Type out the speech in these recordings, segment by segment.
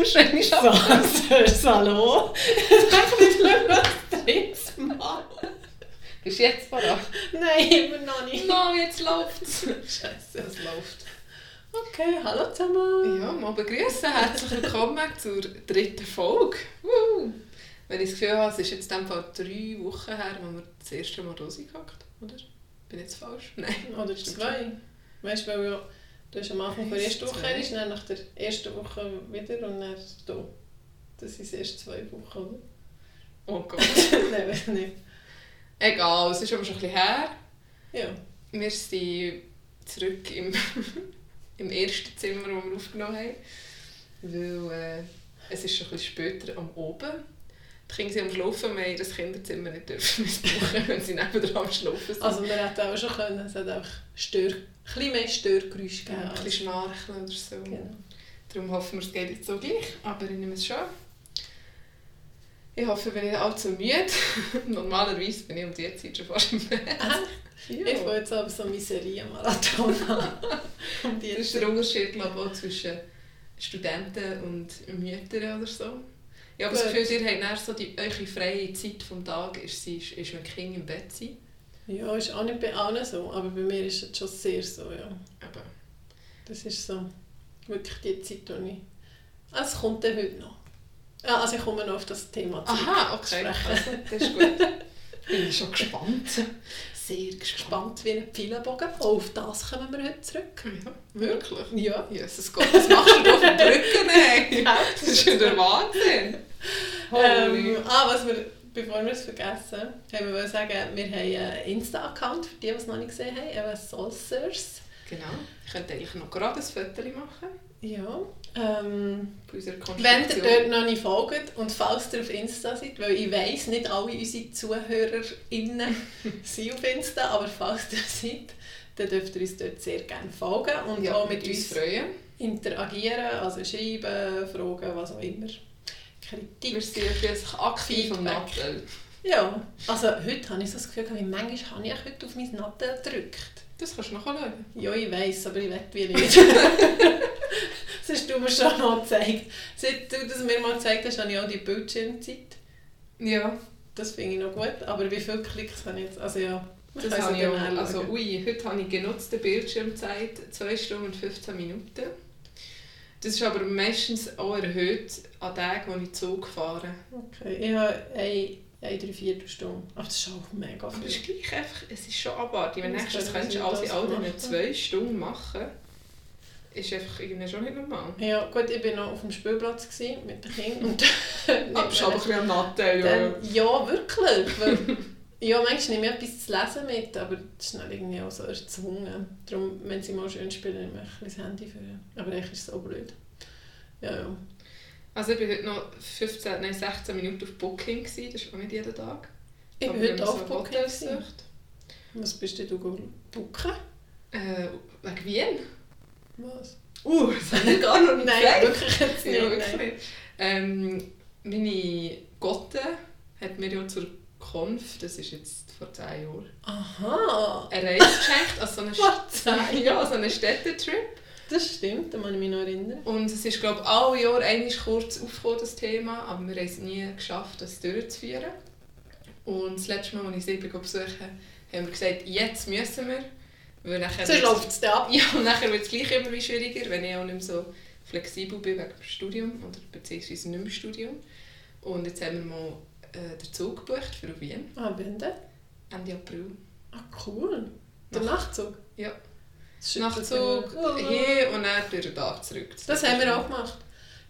Wahrscheinlich schon. Hallo? Ich kann nicht mehr was Drinks machen. Bist du jetzt parat? Nein, immer noch nicht. No, jetzt läuft's. Scheiße. Es läuft. Okay, hallo zusammen. Ja, mal begrüßen. Herzlich willkommen zur dritten Folge. Woo. Wenn ich das Gefühl habe, es ist jetzt in Fall drei Wochen her, wo wir das erste Mal rausgehackt oder? Bin ich jetzt falsch? Nein. Oder zwei. Weißt du, weil ja, du hast am Anfang der Eins, ersten Woche ist, dann nach der ersten Woche wieder und dann hier. Das sind erst zwei Wochen, oder? Oh Gott. Nein, weiß nicht. Egal, es ist aber schon ein bisschen her. Ja. Wir sind zurück im, im ersten Zimmer, das wir aufgenommen haben. Weil äh, es ist schon ein bisschen später am Oben. Die Kinder sind am Schlafen, wir das Kinderzimmer nicht dürfen missbrauchen, wenn sie nebenan am Schlafen sind. Also wir hätten auch schon können, es hat auch Stör, bisschen mehr Störgeräusche gegeben. ja, ein bisschen schnarchen oder so. Genau. Darum hoffen wir, es geht jetzt so gleich, aber ich nehme es schon. Ich hoffe, ich bin nicht allzu müde. Normalerweise bin ich um diese Zeit schon fast im Bett. Ich fange jetzt aber so Miserie-Marathon an. um die Das ist der Unterschied glaube ich, zwischen Studenten und Müttern oder so. Ich habe das. Gefühl, ihr habt so die, eure freie Zeit vom Tag, ist, sie- ist, ist wenn Kinder im Bett sind. Ja, ist auch nicht bei allen so, aber bei mir ist es schon sehr so, ja. Aber Das ist so wirklich die Zeit, die ich... Ah, Es kommt dann heute noch. Ja, also ich komme noch auf das Thema zurück. Aha, okay. Sprechen. Also, das ist gut. Bin ich schon gespannt. Sehr gespannt. Wie ein Pfeilenbogen. Oh, auf das kommen wir heute zurück. Ja, wirklich? Ja. Jesus Gott, was machst du da auf den Brücken? ey? Ja, Das ist ja der Wahnsinn. Holy. Ähm, ah, was wir, bevor wir es vergessen, haben wir sagen, wir haben einen Insta-Account, für die, die es noch nicht gesehen haben, eben Solsers. Genau. Ich könnte eigentlich noch gerade ein Foto machen Ja. Ähm, wenn ihr dort noch nicht folgt und falls ihr auf Insta seid, weil ich weiss, nicht alle unsere ZuhörerInnen sind auf Insta, aber falls ihr seid, dann dürft ihr uns dort sehr gerne folgen und ja, auch mit uns freuen. interagieren, also schreiben, fragen, was auch immer. Wir Kritik. sind ja plötzlich aktiv am. Nattel. Ja, also heute habe ich so das Gefühl, wie manchmal habe ich heute auf mein Nattel gedrückt. Das kannst du noch schauen. Ja, ich weiss, aber ich will wie nicht. das hast du mir schon mal gezeigt. Seit du das mir mal gezeigt hast, habe ich auch die Bildschirmzeit. Ja, Das finde ich noch gut, aber wie viele Klicks habe ich jetzt? Also ja, wir das können habe ich auch. anschauen. Also, ui, heute habe ich genutzte Bildschirmzeit 2 Stunden und 15 Minuten. Das ist aber meistens auch erhöht an Tagen, wo ich Zug fahre. Okay, ich habe eine, eine Dreiviertelstunde. Aber das ist auch mega Aber es ist viel. gleich einfach, es ist schon abartig. Wenn Das nächstes können könntest du alles in das all diesen zwei Stunden machen, ist einfach irgendwie schon nicht normal. Ja, gut, ich war noch auf dem Spielplatz gewesen, mit den Kindern. Und Aber aber ein bisschen am Nattel, ja. Dann, ja, wirklich. Ja, manchmal nehme ich etwas zu lesen mit, aber das ist dann irgendwie auch so erzwungen. Darum, wenn sie mal schön spielen, nehme ich das Handy für. Aber eigentlich ist es so blöd. Ja, ja. Also ich war heute noch 15, nein, 16 Minuten auf Booking, gewesen. das ist auch nicht jeden Tag. Ich Aber bin heute man auf Booking. Was bist denn du? Booken? Äh, wegen Wien? Was? Uh, das habe ich gar noch nicht Nein, gesagt. wirklich jetzt nicht. Ja, wirklich. Ähm, meine Gotte hat mir ja zur Konf, das ist jetzt vor 10 Jahren, Aha, eine Reise geschenkt, also so eine, Vor 10 St- ja, so einen Städtetrip. das stimmt, da muss ich mich noch erinnern. Und es ist, glaube ich, alle Jahre einmal kurz aufgekommen, das Thema, aber wir haben es nie geschafft, das durchzuführen. Und das letzte Mal, als ich sie besuchen haben wir gesagt, jetzt müssen wir. Weil nachher Sonst läuft es dann ab. Ja, und nachher wird es gleich immer wie schwieriger, wenn ich auch nicht mehr so flexibel bin wegen dem Studium oder beziehungsweise nicht mehr Studium. Und jetzt haben wir mal äh, den Zug gebucht für Wien, Ah, bin da? Ende April. Ah, cool. Der Nach- Nachtzug? Ja. Das Nachtzug hin und dann durch den Tag zurück. Das haben wir auch gemacht.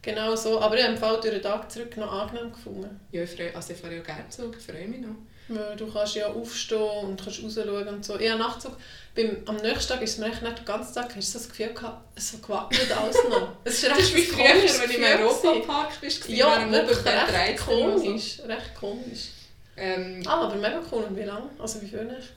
Genau so. Aber ich habe Fall durch den Tag zurück noch angenehm gefunden. Ja, ich freue, also ich fahre ja gerne Zug, ich freue mich noch. Weil du kannst ja aufstehen und kannst rausschauen und so. Ich habe Nachtzug. Beim, am nächsten Tag ist es mir echt nicht den ganzen Tag, hast du das Gefühl gehabt, es so gewackelt alles noch. Es ist Das recht ist wie früher, wenn du im. Europapark bist, Ja, wirklich recht 13 oder so. komisch. Recht komisch. Ähm, Ah, aber mega cool. Und wie lange? Also wie viel nicht?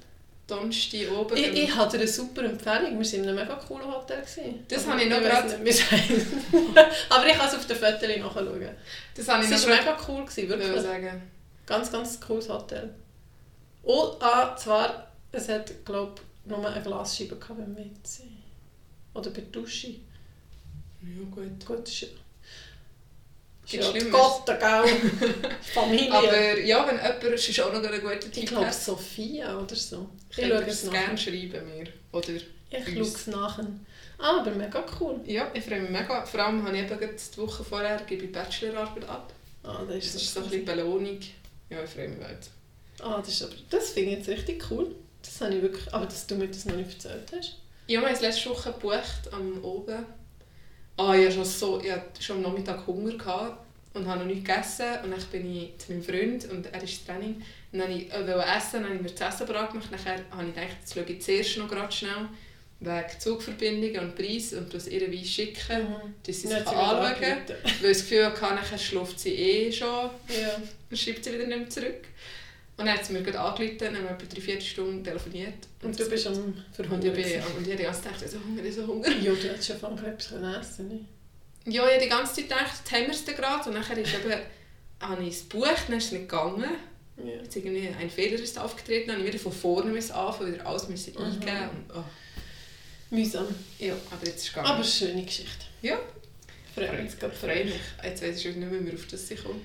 Donnerstag oben. Ich, ich hatte eine super Empfehlung. Wir waren in einem mega coolen Hotel. Gewesen. Das habe ich noch heisst. Aber ich kann es auf den Fotos nachschauen. das habe ich Es noch war gerade mega cool, gewesen, wirklich. sagen. Ganz, ganz cooles Hotel. Und ah, zwar, es hat, glaube ich, nur eine Glasscheibe gehabt beim WC. Oder bei der Dusche. Ja gut. Gut, das ist, Gibt Ja. Gott, gell? Familie. Aber ja, wenn jemand ist, ist auch noch ein guter ich Typ glaube hat, Sophia oder so. Ich schaue ihr es es gerne schreiben mir. Oder Ich schaue es nachher. Ah, aber mega cool. Ja, ich freue mich mega. Vor allem habe ich eben die Woche vorher gebe ich Bachelorarbeit ab. Ah, das Das ist, ist so so ein bisschen Belohnung. Ja, ich freue mich weit. Ah, das, ist aber, das finde ich jetzt richtig cool. Das habe ich wirklich... Aber dass du mir das noch nicht erzählt hast. Ja, wir haben es letzte Woche gebucht, am Oben. Ah, ich hatte schon, so, ich hatte schon am Nachmittag Hunger gehabt und habe noch nichts gegessen. Und dann bin ich zu meinem Freund und er ist Training. Und dann wollte ich äh, essen, dann habe ich mir das Essen bereit gemacht. Nachher habe ich gedacht, jetzt schaue ich zuerst noch gerade schnell wegen Zugverbindungen und Preis und das ihr Wein schicken, dass sie gut anschauen kann. Weil ich das Gefühl hatte, nachher schläft sie eh schon Ja. und schreibt sie wieder nicht mehr zurück. Und dann hat sie mir gerade angerufen, dann haben wir etwa drei, vier Stunden telefoniert. Und du bist am und ich, Verhungern. bin, und ich habe die ganze Zeit gedacht, so Hunger, so Hunger. Ja, du hättest schon von Krebs essen nicht? Ja, ich habe die ganze Zeit gedacht, jetzt haben wir es gerade. Und dann ist eben, habe ich es gebucht, dann ist es nicht gegangen. Ja. Jetzt irgendwie ein Fehler ist aufgetreten, dann habe ich wieder von vorne müssen anfangen, wieder alles müssen Mhm. eingeben. Und, oh. Mühsam. Ja, aber jetzt ist es gegangen. Aber schöne Geschichte. Ja. Freut mich. Jetzt weiß ich nicht mehr, mehr auf das ich komme.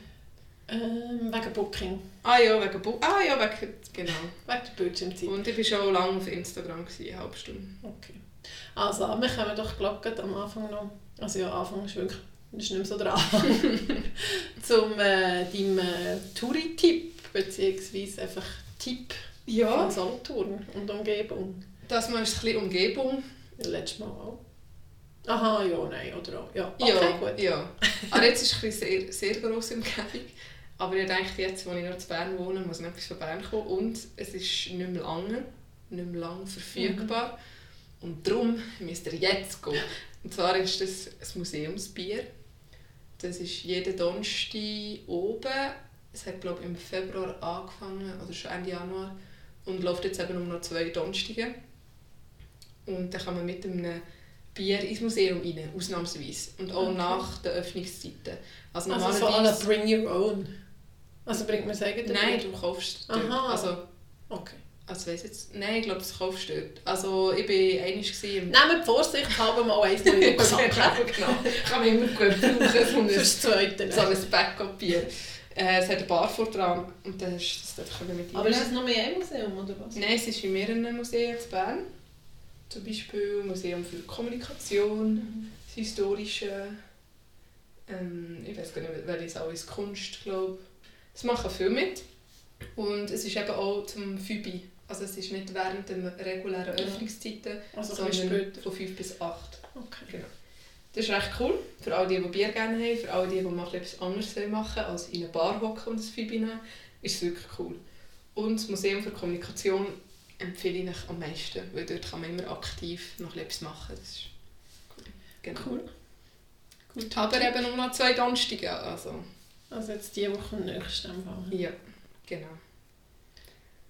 Ähm, wegen Booking. Ah ja, wegen Bu Ah ja, wegen, genau. Wegen der Bildschirmzeit. Und ich war schon lange auf Instagram, gewesen, eine halbe Stunde. Okay. Also, wir kommen doch glatt am Anfang noch. Also ja, Anfang ist wirklich das ist nicht mehr so Anfang. Zum äh, deinem äh, Touri-Tipp, beziehungsweise einfach Tipp von Solothurn und Umgebung. dass man ein bisschen Umgebung Ja, Letztes Mal auch. Aha, ja, nein, oder auch. Ja, okay, ja, gut. ja. Aber jetzt ist es sehr, sehr grosse Umgebung. Aber ich denke, jetzt, wo ich noch in Bern wohne, muss noch etwas von Bern kommen. Und es ist nicht mehr lange, nicht mehr lang verfügbar. Und darum müsst ihr jetzt gehen. Und zwar ist das ein Museumsbier. Das ist jeden Donnerstag oben. Es hat, glaube ich, im Februar angefangen, oder schon Ende Januar. Und läuft jetzt eben um noch zwei Donnerstage. Und dann kann man mit einem Bier ins Museum rein, ausnahmsweise. Und auch Okay. nach den Öffnungszeiten. Also Also so alle Bring Your Own. Also bringt man sagen? Nein, du kaufst dort. Aha. Also, Okay. also weiss jetzt... Nein, ich glaube, das kaufst du dort. Also ich war einmal im... Nehmt Vorsicht halber mal eins in den Rucksack. genau. Kann man immer gut brauchen, ein, Fürs Zweite. so ein Backup-Bier. Äh, es hat eine Bar vor dran und dann hast du das dort mit Aber ist es noch mehr ein Museum, oder was? Nein, es ist in mehreren Museen in Bern. Zum Beispiel Museum für Kommunikation, das Historische, ähm, ich weiß gar nicht, welches alles Kunst, glaube Es machen viel mit. Und es ist eben auch zum Fübi. Also es ist nicht während der regulären. Öffnungszeiten, Also ein sondern von 5 bis 8. Okay. Das ist recht cool, für alle, die, die Bier gerne haben, für alle, die, die mal etwas anderes machen als in eine Bar hocken und das Fübi nehmen, ist es wirklich cool. Und das Museum für Kommunikation empfehle ich euch am meisten, weil dort kann man immer aktiv noch etwas machen. Das ist cool. Genau. Cool. Gut. Aber eben nur noch zwei Donnerstage, also Also jetzt diese Woche im nächsten Fall. ja, genau.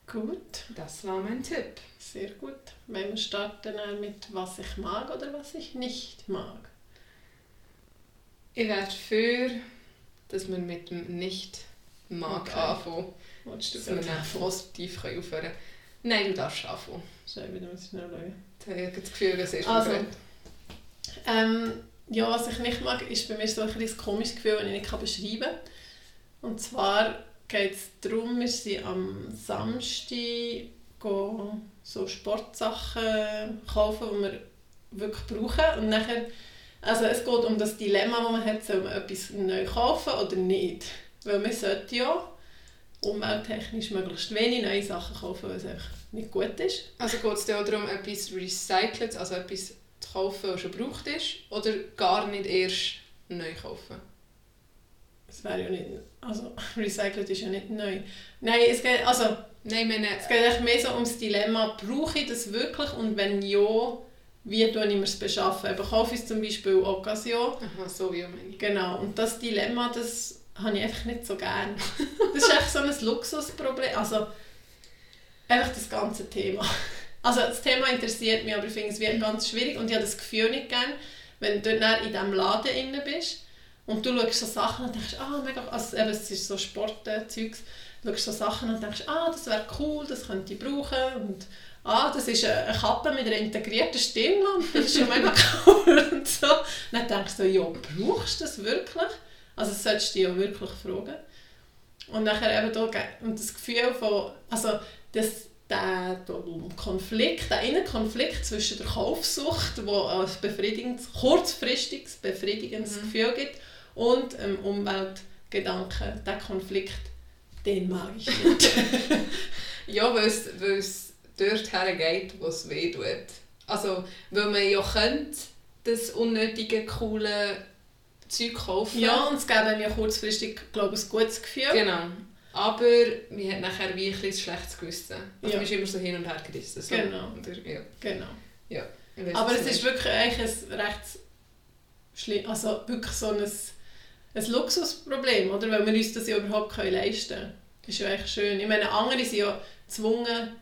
Gut, Das war mein Tipp. sehr gut. Wenn wir starten dann mit was ich mag oder was ich nicht mag. Ich wäre dafür, dass wir mit dem Nicht-Mag Okay. anfangen. Wolltest du Dass wir dann positiv aufhören können. Nein, du darfst anfangen. Schau wieder mal schnell schauen. Ich habe das Gefühl, dass es Also, gut. Ähm, ja, was ich nicht mag, ist bei mir so ein ein komisches Gefühl, das ich nicht beschreiben kann. Und zwar geht es darum, wir sind am Samstag so Sportsachen kaufen, die wir wirklich brauchen. Und nachher, also es geht um das Dilemma, das man hat, soll man etwas neu kaufen oder nicht. Weil man sollte ja umwelttechnisch möglichst wenig neue Sachen kaufen, weil es einfach nicht gut ist. Also geht es auch darum, etwas recycelt, also etwas kaufen, das schon gebraucht ist, oder gar nicht erst neu kaufen? Es wäre ja nicht, also recycelt ist ja nicht neu. Nein, es geht, also Nein, meine, Es geht eigentlich mehr so ums Dilemma, brauche ich das wirklich und wenn ja, wie tue ich mir es beschaffen? Eben, kaufe ich es zum Beispiel Occasion. aha, so wie meine ich. Genau, und das Dilemma, das habe ich einfach nicht so gern. Das ist echt so ein Luxusproblem. Also, einfach das ganze Thema. Also, das Thema interessiert mich, aber ich finde es wie ganz schwierig und ich habe das Gefühl nicht gern, wenn du dann in diesem Laden drin bist und du schaust so Sachen und denkst, ah, mega, also eben, es ist so Sportzeugs, du schaust so Sachen und denkst, ah, das wäre cool, das könnte ich brauchen und ah, das ist eine Kappe mit einer integrierten Stirnlampe, das ist schon mega cool und so. Dann denkst du, ja, brauchst du das wirklich? Also das solltest du dich auch wirklich fragen. Und nachher eben da, und das Gefühl von, also das, der, Konflikt, der Innenkonflikt zwischen der Kaufsucht, wo ein befriedigendes, kurzfristiges befriedigendes Mhm. Gefühl gibt, und dem Umweltgedanken, der Konflikt, den mag ich nicht. Ja, weil es, weil es dort hergeht, wo es weh tut. Also, weil man ja könnte das unnötige, coole Zeug kaufen. ja, und es einem ja kurzfristig, glaube ich, ein gutes Gefühl. Genau. Aber man hat nachher wie ein schlechtes Gewissen. Also Ja. man ist immer so hin und her gerissen. So. Genau. Oder, ja. Genau. Weiss, Aber es ist wirklich eigentlich ein recht schlimm, also wirklich so ein, ein Luxusproblem, oder? Weil wir uns das ja überhaupt können leisten können. Das ist ja echt schön. Ich meine, andere sind ja gezwungen,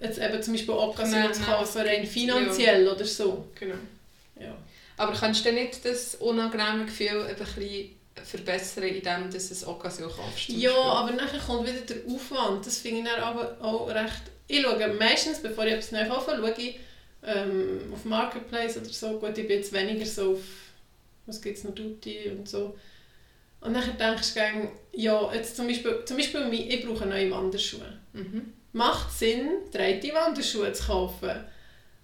jetzt eben zum Beispiel Occasion zu kaufen, rein finanziell oder so. Genau. Ja. Aber kannst du nicht das unangenehme Gefühl ein bisschen verbessern, indem du ein Occasion kaufst? Ja, aber nachher kommt wieder der Aufwand. Das finde ich dann aber auch recht... Ich schaue meistens, bevor ich etwas neu kaufe, schaue ich ähm, auf Marketplace oder so. Gut, ich bin jetzt weniger so auf... Was gibt es noch? Duty und so. Und nachher denkst du, gegen, ja, jetzt zum Beispiel, zum Beispiel ich brauche neue Wanderschuhe. Mhm. Macht Sinn, breite Wanderschuhe zu kaufen.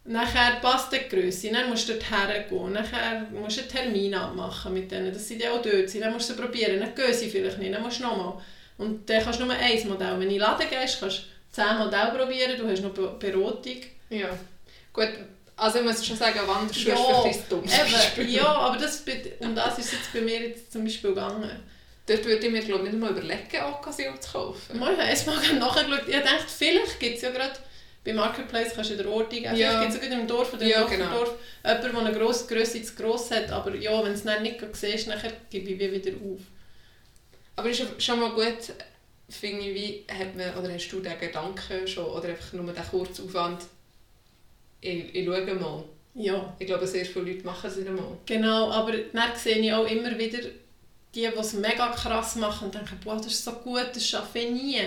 Nachher passt die Größe, dann musst du dort hergehen, nachher musst du einen Termin abmachen mit denen, dass sie dann auch dort sind, dann musst du sie probieren, dann gehen sie vielleicht nicht, dann musst du nochmal. Und dann kannst du nur ein Modell. Wenn du in den Laden gehst, kannst du 10 Modelle probieren, du hast noch Be- Beratung. Ja. Gut, also ich muss schon sagen, Wanderschuhe Ja, ist ein ja, aber das, um das ist es jetzt bei mir jetzt zum Beispiel gegangen. Dort würde ich mir glaube ich nicht mal überlegen, Occasion zu kaufen. Mal, ich habe erst mal nachgeschaut, ich dachte, vielleicht gibt es ja gerade bei Marketplace kannst du in der Ortung geben. Ja. Vielleicht gibt es gerade im Dorf oder im Ja, Nachbardorf jemanden, der eine grosse Grösse zu gross hat. Aber ja, wenn du es dann nicht siehst, nachher gebe ich wie wieder auf. Aber ist schon mal gut, finde ich, wie hat man, oder hast du den Gedanken schon, oder einfach nur den kurzen Aufwand, ich, ich schaue mal. Ja, Ich glaube, sehr viele Leute machen es einmal. genau. Aber dann sehe ich auch immer wieder die, die es mega krass machen und denken, boah, das ist so gut, das schaffe ich nie.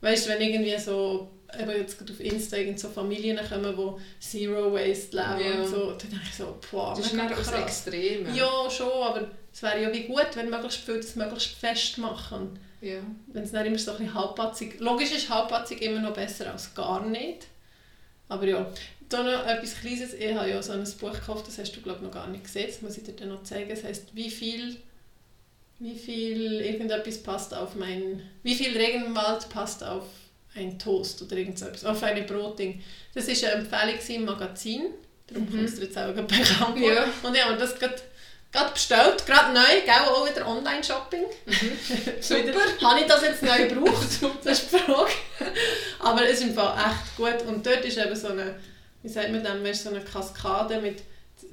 Weißt du, wenn irgendwie so, eben jetzt auf Insta irgend so Familien kommen, die Zero Waste leben Ja. und so, dann denke ich so, boah, Das ist nicht das krass. Extreme. Ja, schon, aber es wäre ja wie gut, wenn möglichst viele das möglichst fest machen. ja. Wenn es nicht immer so ein bisschen halbpatzig... Logisch ist halbpatzig immer noch besser als gar nicht. Aber ja, da noch etwas Kleines. Ich habe ja so ein Buch gekauft, das hast du glaube ich noch gar nicht gesehen. Das muss ich dir dann noch zeigen. Es heisst, wie viel... Wie viel irgendetwas passt auf mein... Wie viel Regenwald passt auf ein Toast oder irgend so etwas. Auf eine Brotding. Das war eine Empfehlung im Magazin. Darum Mhm. kommst du jetzt auch bekannt. Ja. Und ich habe mir das gerade gerade bestellt, gerade neu, gell, auch wieder Online-Shopping. Super. Wieder, habe ich das jetzt neu gebraucht? das ist die Frage. Aber es ist im Fall echt gut. Und dort ist eben so eine, wie sagt man dem, so eine Kaskade mit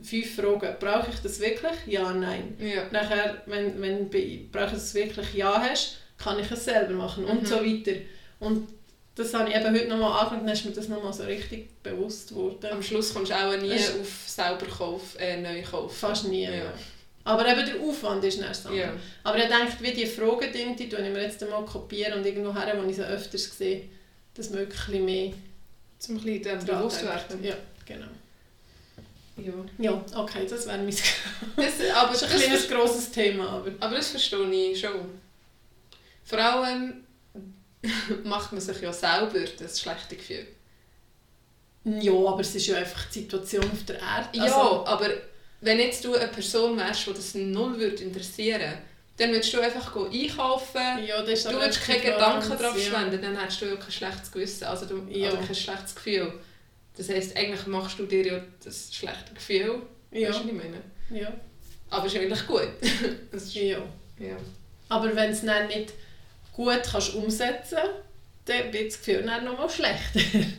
fünf Fragen. Brauche ich das wirklich? Ja, nein. Ja. Nachher, wenn, wenn du brauche ich es wirklich Ja hast, kann ich es selber machen und Mhm. so weiter. Und das habe ich eben heute nochmal angeschaut und dann ist mir das nochmal so richtig bewusst geworden. Am Schluss kommst du auch nie Es- auf selber Kauf, äh, neu kaufen. Fast nie. Ja. Ja. Aber eben der Aufwand ist nicht so. Ja. Aber ich denke, wie die Fragen, die tue ich mir jetzt einmal kopieren und irgendwo her, wo ich sie öfters sehe, dass man wirklich ein mehr Zum ein bisschen bewusst werden. Ja, genau. Ja. Ja, okay, das wäre mein Das, aber, Das das, ist ein kleines, grosses Thema, aber... aber das verstehe ich schon. Vor allem macht man sich ja selber das schlechte Gefühl. Ja, aber es ist ja einfach die Situation auf der Erde. Ja, Also, aber wenn jetzt du eine Person wärst, die das null würde interessieren dann würdest du einfach einkaufen. ja, das ist Du würdest keine Gedanken darauf ja. verschwenden, dann hättest du ja kein schlechtes Gewissen, also, du, Ja. also kein schlechtes Gefühl. Das heisst, eigentlich machst du dir ja das schlechte Gefühl. Ja, Weißt du, was ich meine? ja, Aber es ist eigentlich gut. ja. ja. Aber wenn es dann nicht gut kannst umsetzen kannst, dann wird das Gefühl dann nochmal schlechter.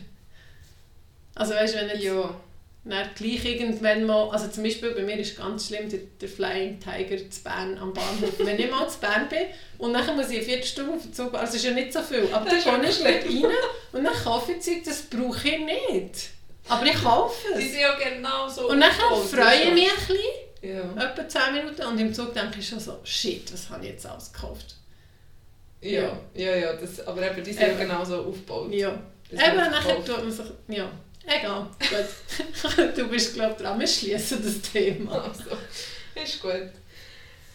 also weißt du, wenn jetzt ja. dann gleich irgendwann mal, also zum Beispiel bei mir ist ganz schlimm der, der Flying Tiger zu Bern am Bahnhof. wenn ich mal zu Bern bin und dann muss ich eine Viertelstunde auf den Zug, also es ist ja nicht so viel, aber dann gehe ich dort rein und dann kaufe ich Zeug, das brauche ich nicht. Aber ich kaufe es. sind ja genau so. Und dann freue ich mich ein bisschen, Ja. etwa 10 Minuten, und im Zug denke ich schon so, shit, was habe ich jetzt alles gekauft? Ja, ja, ja, das, aber eben, die sind Eben. genau so aufgebaut. Ja. Das Eben, nachher tut man sich, ja, egal, gut. du bist, glaube ich, dran, wir schließen das Thema. Also, ist gut.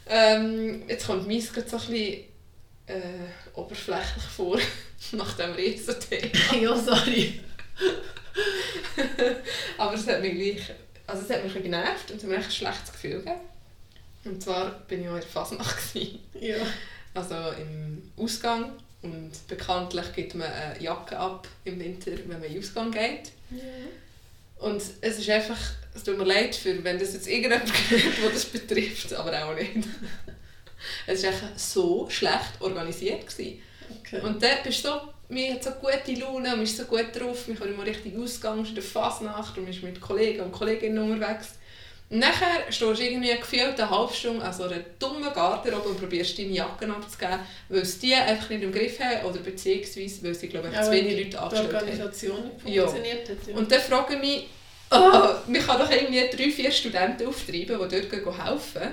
Ähm, jetzt kommt meins gerade so ein bisschen äh, oberflächlich vor, nachdem wir jetzt so Thema. ja, sorry. Aber es hat mich gleich, also es hat mich ein genervt und es hat mir echt ein schlechtes Gefühl gegeben. Und zwar bin ich auch in der Fasnacht. Ja. Also im Ausgang. Und bekanntlich gibt man eine Jacke ab im Winter, wenn man in den Ausgang geht. Und es ist einfach, es tut mir leid, für, wenn das jetzt irgendjemand gehört, der das betrifft, aber auch nicht. Es war einfach so schlecht organisiert. Gewesen. Okay. Und dann bist du so, man hat so gute Laune, man ist so gut drauf, man kann immer richtig ausgehen, man ist in der Fasnacht und man ist mit Kollegen und Kolleginnen unterwegs. Nachher stehst du irgendwie gefühlt eine halbe Stunde an so einer dummen Garderobe und probierst deine Jacken abzugeben, weil es die einfach nicht im Griff haben oder beziehungsweise weil sie glaube ich, Ja, zu wenig Leute Die angestellt haben. Organisation nicht Ja. funktioniert hat. Ja. Und dann frage ich mich, oh, man kann doch irgendwie drei, vier Studenten auftreiben, die dort helfen.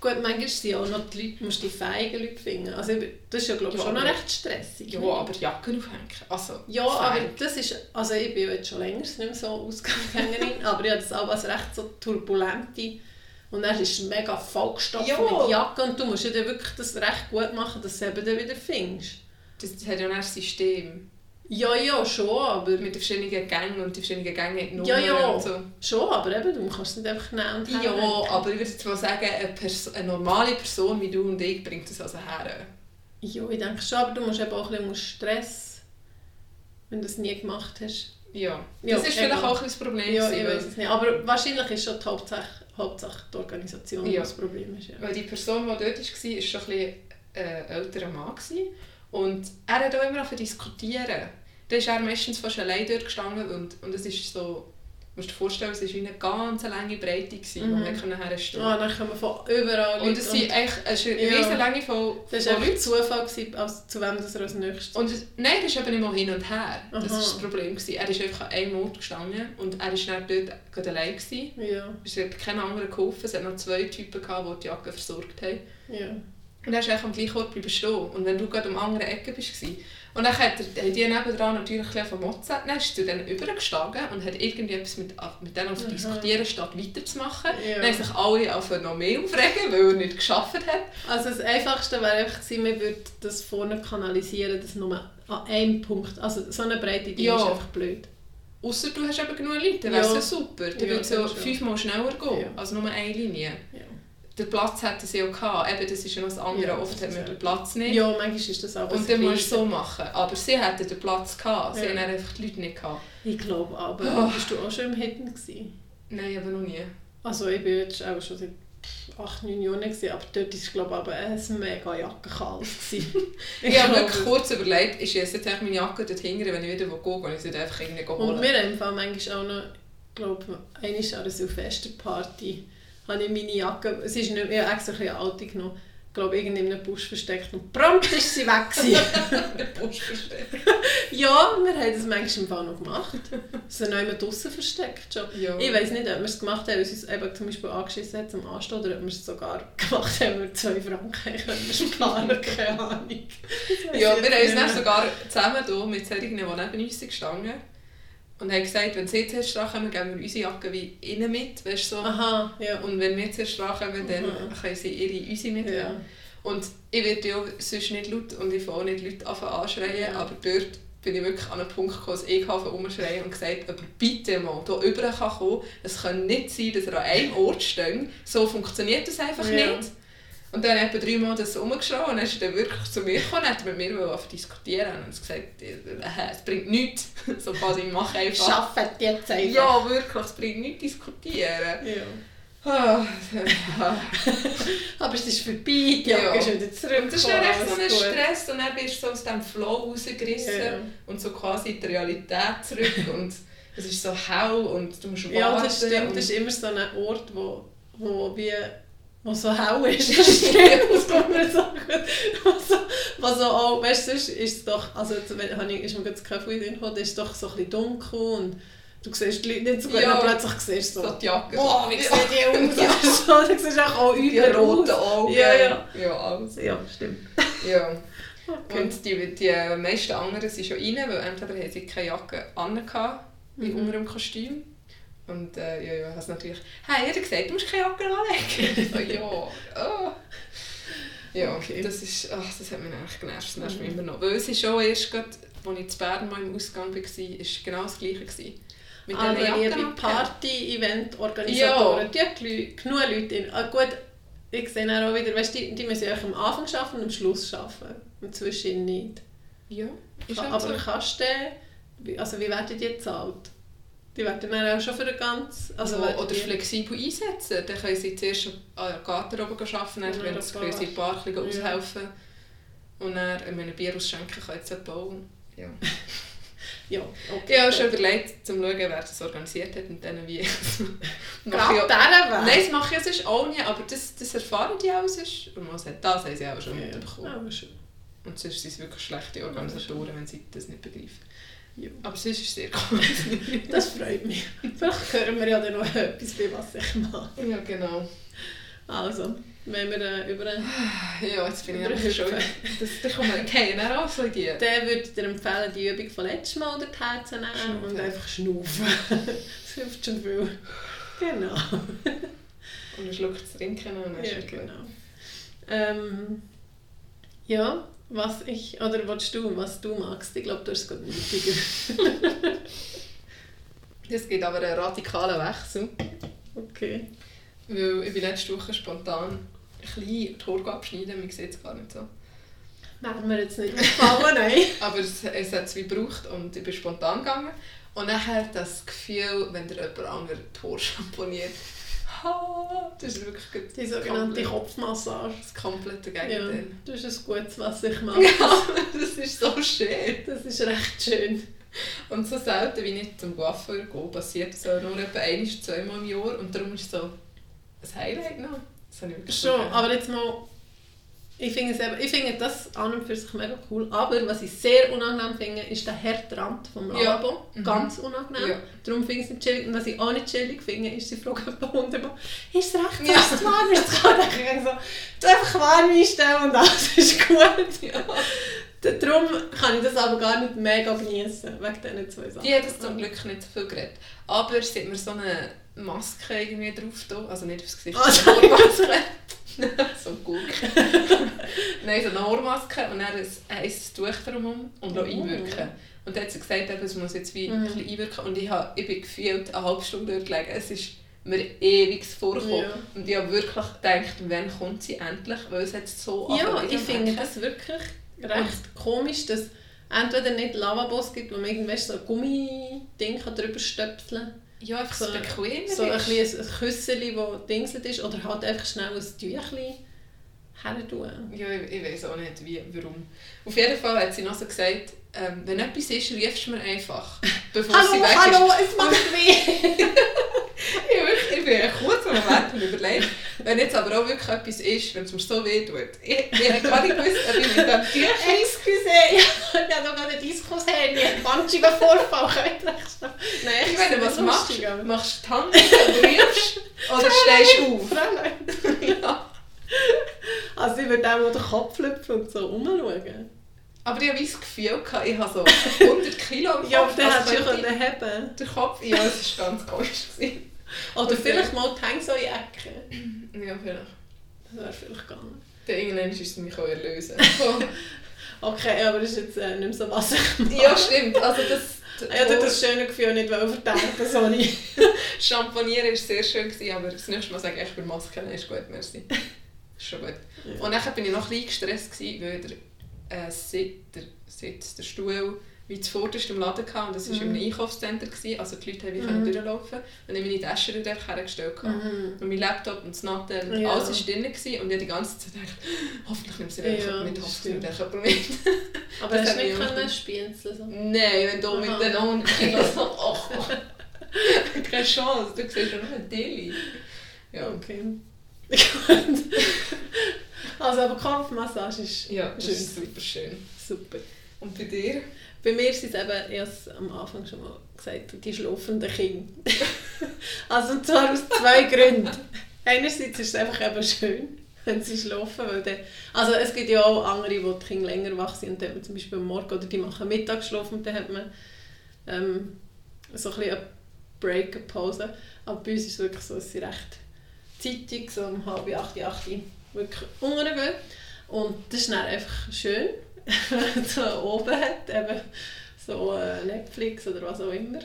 Gut, manchmal sind auch noch die Leute, musst die feigen Leute finden. Also das ist ja glaube ich Ja, schon noch aber- recht stressig. Ja, ne? aber Jacken aufhängen. Also, Ja, aber fein. das ist, also ich bin jetzt schon länger nicht mehr so Ausgangshängerin, aber ich habe das auch als recht so turbulente und dann ist es mega vollgestopft Ja. mit Jacke und du musst ja dann wirklich das recht gut machen, dass du es eben dann wieder findest. Das, das hat ja ein System. Ja, ja, schon, aber... Mit den verschiedenen Gängen und die verschiedenen Gänge haben Ja, ja. und so. Schon, aber eben, du kannst es nicht einfach nehmen und Ja, herhängen. aber ich würde jetzt mal sagen, eine, Pers eine normale Person wie du und ich bringt das also her. Ja, ich denke schon, aber du musst eben auch ein bisschen Stress, wenn du es nie gemacht hast. Ja, Ja, das ist eben. vielleicht auch ein das Problem. Ja, ich weiß es nicht. Aber wahrscheinlich ist schon die Hauptsache, Hauptsache die Organisation, Ja. das Problem ist. Ja. Weil die Person, die dort war, war schon ein bisschen äh, älterer Mann. Gewesen. Und er hat auch immer angefangen zu diskutieren. Da ist er meistens fast allein dort gestanden und, und es ist so, du musst dir vorstellen, es war eine ganz lange Breite, gewesen, Mhm. wo man können herstehen Ah, dann kommen von überall Und es sind eigentlich es ist eine Ja. riesige Länge von, Das war einfach Zufall, gewesen, als, zu wem das er als nächstes... Und es- nein, das ist eben nicht mal hin und her. Das Aha. war das Problem. Gewesen. Er ist einfach an einem Ort gestanden und er war dann dort gerade allein. Gewesen. ja, Es hat keinen anderen geholfen. Es hat noch zwei Typen, gehabt, die die Jacke versorgt haben. ja. Und er ist eigentlich am gleichen Ort bleiben stehen. Und wenn du gerade am anderen Ecke warst, und dann hat er, haben die nebendran natürlich ein bisschen von Motzen, dann ist zu denen übergestanden und hat irgendwie etwas mit, mit denen zu diskutieren, statt weiterzumachen. Ja. Dann haben sich alle auf noch mehr aufregen, weil er nicht geschafft hat. Also das Einfachste wäre einfach gewesen, man würde das vorne kanalisieren, dass nur an einem Punkt, also so eine breite Ding Ja. ist einfach blöd. Außer du hast eben genug Leute, dann wäre es Ja. super. Dann Ja, würde es ja fünfmal schneller gehen, Ja. als nur eine Linie. Den Platz hätten sie auch gehabt. Eben, das ist ja noch das andere. Ja, Oft hat man den Platz nicht. ja manchmal ist das auch Und dann musst du es so machen. Aber sie hätten den Platz gehabt. Sie Ja. haben einfach die Leute nicht gehabt. Ich glaube aber, Oh. bist du auch schon im Hidden gewesen? Nein, aber noch nie. Also ich bin jetzt auch schon seit 8, 9 Jahren gewesen, aber dort war glaube ich aber ein mega Jackenchaos. gewesen. Ich habe wirklich kurz überlegt, ist jetzt eigentlich meine Jacke dort hinten, wenn ich wieder gehe, gehe ich sie einfach irgendwie holen. Und wir haben manchmal auch noch, glaube ich, einmal an einer Silvesterparty habe ich meine Jacke, es ist nicht, ich habe extra ein bisschen eine alte genommen, glaube ich, irgendwie in einem Busch versteckt und prompt ist sie weg Busch versteckt. ja, wir haben das manchmal im noch gemacht. Sie noch immer draussen versteckt schon. Ja. Ich weiß nicht, ob wir es gemacht haben, weil es eben zum Beispiel angeschissen hat zum Anstehen, oder ob wir es sogar gemacht haben, weil wir zwei Franken können sparen keine Ahnung. Ja, wir haben uns dann sogar zusammen hier mit solchen, die neben uns gestanden und haben gesagt, wenn sie zuerst kommen, geben wir unsere Jacke wie innen mit, weißt du, so. Aha, ja. Und wenn wir zuerst kommen, dann Mhm. können sie ihre unsere mitnehmen. ja. Und ich werde ja sonst nicht laut und ich fange auch nicht Leute anschreien, Ja. aber dort bin ich wirklich an einen Punkt gekommen, dass ich umschreien und gesagt aber bitte mal, hier rüber kann kommen. Es kann nicht sein, dass er an einem Ort steht. So funktioniert das einfach Ja. nicht. Und dann etwa dreimal das umgeschrien und dann ist er dann wirklich zu mir gekommen und hat mit mir diskutieren und gesagt, äh, es bringt nichts. so quasi, mach einfach. Schafft jetzt einfach. Ja, wirklich, es bringt nichts diskutieren. ja. Ah, Aber es ist vorbei, die Ja. Ist wieder zurück. Und das ist dann echt so ein. Stress und dann bist du so aus diesem Flow rausgerissen Ja. und so quasi in die Realität zurück und es ist so hell und du musst warten. Ja, das stimmt. Das ist immer so ein Ort, wo, wo wie wo so hell ist. Das stimmt, das kann man sagen. Also, also auch, weißt du, sonst ist es doch, also jetzt, wenn, habe ich, ist mir gerade das Kaffee gekommen, ist es doch so ein bisschen dunkel und du siehst die Leute nicht so gut, Ja. plötzlich siehst du so so, die Jacke. boah, wie sieht die aus? Ja. so, dann siehst du auch Die roten. Augen. Ja, ja. Ja, alles. Ja, stimmt. Ja. Okay. Und die, die meisten anderen sind schon rein, weil entweder haben sie keine Jacke an, wie Mhm. unter dem Kostüm. Und äh, ja, ja, hast natürlich, hey, jeder gesagt, du musst keine Jacke anlegen. so, ja, oh. Ja, Okay. das ist, ach, das hat mich eigentlich genervt, das nervt mich immer noch. Weil es ist schon erst gerade, als ich zu Bern mal im Ausgang war, ist genau das Gleiche gewesen. Mit Jacken liebe abgeben. Party-Event-Organisatoren, die haben Leu- genug Leute in. Ah, gut, ich sehe auch wieder, weißt, die, die müssen ja am Anfang arbeiten und am Schluss arbeiten. Und zwischen nicht. Ja, ist halt aber so. kannst du also wie werden die gezahlt? Die werden dann auch schon für den ganzen... Also werden oder die- flexibel einsetzen. Dann können sie zuerst an der Garten oben arbeiten, dann können sie ein in Bar bisschen Ja. aushelfen. Und dann, meine, Bier ausschenken können sie bauen. Ja. Ja, okay. Ich habe schon überlegt, um zu schauen, wer das organisiert hat und dann wie. Gerade auch- dieser Weg? Nein, das mache ich sonst auch nie, aber das, das erfahren die auch sonst. Und was hat das haben sie auch schon Ja, mitbekommen. ja, aber schon. Und sonst sind es wirklich schlechte Organisatoren, wenn sie das nicht begreifen. Ja. Aber sonst ist es sehr cool. Das freut mich. Vielleicht hören wir ja dann noch etwas, bei was ich mache. ja, genau. Also, wenn wir äh, über einen Ja, jetzt bin ich einfach schon... Das, dann kommen wir so in die... Dann würde ich dir empfehlen, die Übung von letztes Mal unter die Herzen nehmen Schnaufen. und einfach schnaufen. das hilft schon viel. Genau. Und einen Schluck zu trinken und dann Ja, genau. Ähm, ja, was ich, oder was du, was du magst, ich glaube, du hast es gerade nötiger. Es gibt aber einen radikalen Wechsel. Okay. Weil ich bin letzte Woche spontan ein bisschen die Haare abschneiden, man sieht es gar nicht so. Wäre mir jetzt nicht gefallen, nein. Aber es, es hat es wie gebraucht und ich bin spontan gegangen. Und nachher das Gefühl, wenn dir jemand anderes die Haare schamponiert, das ist wirklich gut. Die sogenannte Kopfmassage. Das komplette Ja, Gegenteil. das ist ein gutes, was ich mache. Ja, das ist so schön. Das ist recht schön. Und so selten wie nicht zum Coiffeur gehe, passiert so nur etwa ein, zweimal im Jahr. Und darum ist es so ein Highlight noch. Das habe ich wirklich Schon, aber jetzt mal, ich finde, es ich finde das an und für sich mega cool, aber was ich sehr unangenehm finde, ist der harte Rand vom Ja. Lavabo. Mhm. Ganz unangenehm. Ja. Darum finde ich es nicht chillig. Und was ich auch nicht chillig finde, ist, sie fragen bei Hunden immer, ist es recht, Ja. ja. ist es warm, ist es kalt? Dann denke ich so, du einfach warm einstellen und alles ist gut. Ja. Darum kann ich das aber gar nicht mega genießen wegen diesen zwei Sachen. Die hat es zum Glück nicht so viel geredet. Aber sie hat mir so eine Maske irgendwie drauf also nicht aufs Gesicht, Ah, sondern Haarmaske. so gut. Nein, so eine Haarmaske und dann ein heißes Tuch drumherum und noch Oh. einwirken. Und dann hat sie gesagt, es muss jetzt wie Mhm. ein bisschen einwirken. Und ich, habe, ich bin gefühlt eine halbe Stunde dort gelegen. Es ist mir ewig vorgekommen. Ja. Und ich habe wirklich gedacht, wann kommt sie endlich? Weil es hat so Ja, ich finde das wirklich recht komisch, dass entweder nicht Lavabos gibt, wo man irgendwie so ein Gummiding drüber stöpseln kann. Ja, einfach so- so bequem So ein, bisschen ein Küsseli, das dingselt ist, oder halt einfach schnell ein Tüchli her tun. Ja, ich, ich weiß auch nicht, wie, warum. Auf jeden Fall hat sie noch so gesagt, ähm, wenn etwas ist, rufst du mir einfach, bevor sie Hallo, weg hallo, ist. es macht weh! Ich, ich bin einen kurzen Moment und überlegt, wenn jetzt aber auch wirklich etwas ist, wenn es mir so weh tut. Ich, ich habe gar nicht gewusst, ob ich mit dem Tüchlein... Excuse, ich habe noch gerade einen Diskus-Handy, einen Bandscheibenvorfall, könnt ihr echt noch... Nein, Ich meine, was machst du? Machst du die Hand und rufst oder stehst du auf? Ja. Also ich würde auch mal den Kopf lüpfen und so rumschauen. Aber ich habe das Gefühl, gehabt, ich habe so 100 Kilo im Kopf. Ja, aber also hättest du ich- heben Der Kopf, ja, es war ganz komisch. gewesen. Oder vielleicht mal die Hänge so in die Ecke. Ja, vielleicht. Das wäre vielleicht gegangen. Dann irgendwann ist es mich auch erlösen. Okay, aber das ist jetzt äh, nicht mehr so was ich mache. ja, stimmt. Also das, Ich hatte das schöne Gefühl nicht verteilen, sorry. Champagnieren war sehr schön, gewesen, aber das nächste Mal sage ich bei Masken, nein, ist gut, merci. Ist schon gut. Ja. Und dann war ich noch ein bisschen gestresst, gewesen, weil äh, der Sitz, der Stuhl, wie zuvorderst im Laden hatte. Und das war Mhm. in einem Einkaufscenter, gewesen, also die Leute haben wie Mhm. durchlaufen Und ich meine Tasche dort hergestellt. Mhm. Und mein Laptop und das Natte und Ja. alles war drin. Gewesen, und ich habe die ganze Zeit gedacht, hoffentlich nimmt sie einfach Ja, mit, hoffentlich nimmt jemand mit. Aber Das hast du nicht können spienzeln so? Nein, wenn du mit den 100 Kilo so... Oh, keine Chance, du siehst ja noch ein Deli. Ja. Okay. Also aber Kopfmassage ist ja, das schön. ist super schön. super. Und bei dir? Bei mir sind es eben, ich habe es am Anfang schon mal gesagt, die schlafenden Kinder. also und zwar aus zwei Gründen. Einerseits ist es einfach eben schön, wenn sie schlafen, weil dann, also es gibt ja auch andere, wo die Kinder länger wach sind und dann hat man zum Beispiel am Morgen oder die machen Mittagsschlaf und dann hat man ähm, so ein bisschen Break, eine Pause. Aber bei uns ist es wirklich so, dass sie recht zeitig, so um halb acht, acht wirklich untergehen. Und das ist dann einfach schön, wenn so oben hat, eben so äh, Netflix oder was auch immer.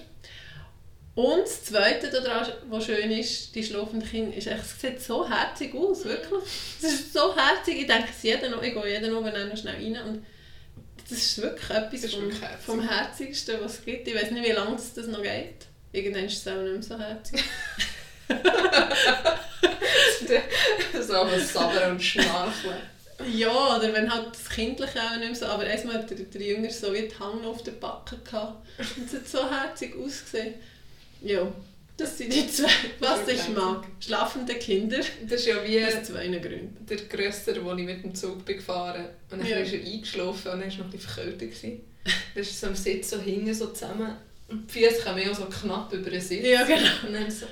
Und das Zweite daran, was schön ist, die schlafenden Kinder, ist echt, es sieht so herzig aus, wirklich. Es ist so herzig, ich denke jeden, ich gehe jeden Abend noch schnell rein und das ist wirklich etwas ist vom, vom Herzigsten, was es gibt. Ich weiß nicht, wie lange es das noch geht. Irgendwann ist es auch nicht mehr so herzig. so aber sabbern und schnarcheln. Ja, oder wenn halt das Kindliche auch nicht mehr so, aber erstmal hat der, der Jünger so wie die Hang auf der Backe gehabt und es hat so herzig ausgesehen. Ja, das sind die zwei, was ich mag. Schlafende Kinder, Das ist ja wie aus zwei Gründen. der Grössere, wo ich mit dem Zug bin gefahren bin. Und dann Ja. ist er eingeschlafen und dann war noch ein bisschen verkältet. Dann ist so am Sitz so hinten so zusammen. Und die Füße kommen ja so knapp über den Sitz. Ja, genau. Und dann so...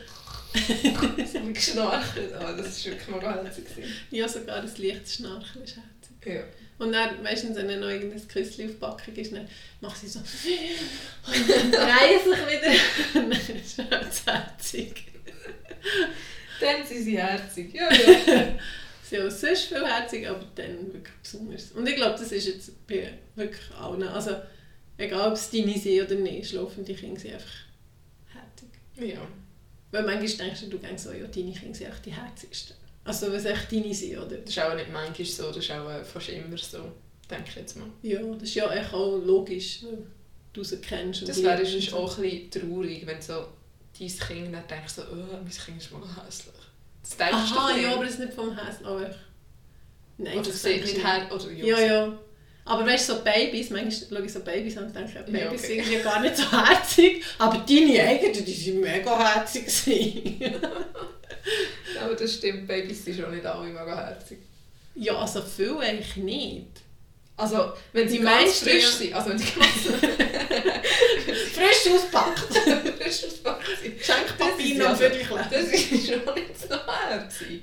so geschnarcht. Oh, das war wirklich mal herzig. Ja, sogar das leichtes Schnarchen ist herzig. Ja. Und dann, meistens, wenn dann noch irgendein Küsschen auf die Backung ist, dann macht sie so und dann drehen sich wieder. Dann ist es halt herzig. Dann sind sie herzig. Ja, ja. Sie auch sonst viel herzig, aber dann wirklich besonders. Und ich glaube, das ist jetzt bei wirklich allen. Also, egal ob es deine sind oder nicht, schlafende Kinder sind einfach herzig. ja. Weil manchmal denkst du, du denkst so, ja, deine Kinder sind echt die herzigsten. Also, wenn es echt deine sind, oder? Das ist auch nicht manchmal so, das ist auch äh, fast immer so. Denke ich jetzt mal. Ja, das ist ja echt auch logisch, weil du sie kennst. und Das wäre sonst auch ein bisschen traurig, wenn so dein Kind dann denkst, so, oh, mein Kind ist mal hässlich. Das denkst du Aha, nicht. ja, aber das ist nicht vom Häs, aber... Nein, oder das sieht nicht du her, oder Ja, ja. Aber weißt du, so Babys, manchmal schaue ich so Babys an und denke, ja, Babys Ja, okay. sind irgendwie gar nicht so herzig, aber deine eigenen, die sind mega herzig. Aber das stimmt, Babys sind schon nicht alle mega herzig. ja, also viel eigentlich nicht. Also, wenn sie Die ganz frisch ja. sind, also wenn sie ganz Frisch auspackt. frisch ausgepackt sind, Schenkpapier Das noch ist für ja Kleine. das ist schon nicht so herzig.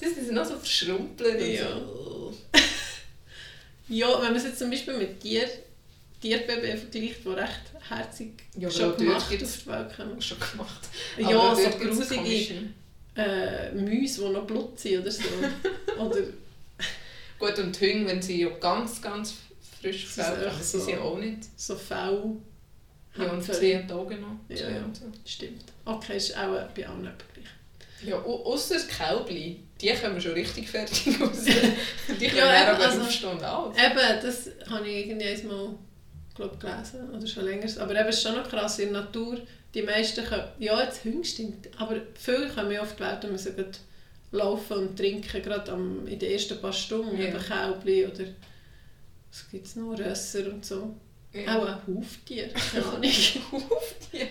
Das sind noch so verschrumpelt Ja. so. Ja, wenn man es jetzt zum Beispiel mit Tier, Tierbaby vergleicht, die recht herzig Ja, aber schon gemacht auf die Welt kommen. schon gemacht. Ja, Aber so dort gibt's grusige äh, Mäuse, die noch Blut sind oder so. oder Gut, und die Hunde, wenn sie ja ganz, ganz frisch haben, echt sie so- sind ja auch nicht. so faul. Ja, und sie die Augen noch. Ja, ja. so. Stimmt. Okay, ist auch bei allen etwa gleich. Ja, au- ausser Kälbli, die kommen schon richtig fertig raus. die können Ja, eben, also- aufstehen und alles. Eben, das habe ich irgendwie einmal glaub, gelesen, oder schon länger. Aber eben, es ist schon noch krass, in der Natur, die meisten können, ja, jetzt Hunde stimmt, aber viele kommen ja auf die Welt und müssen gerade laufen und trinken, gerade am, in den ersten paar Stunden, Ja. eben Kälbli oder was gibt es noch, Rösser und so. Ja. Auch ein Huftier, keine Ahnung. Huftier.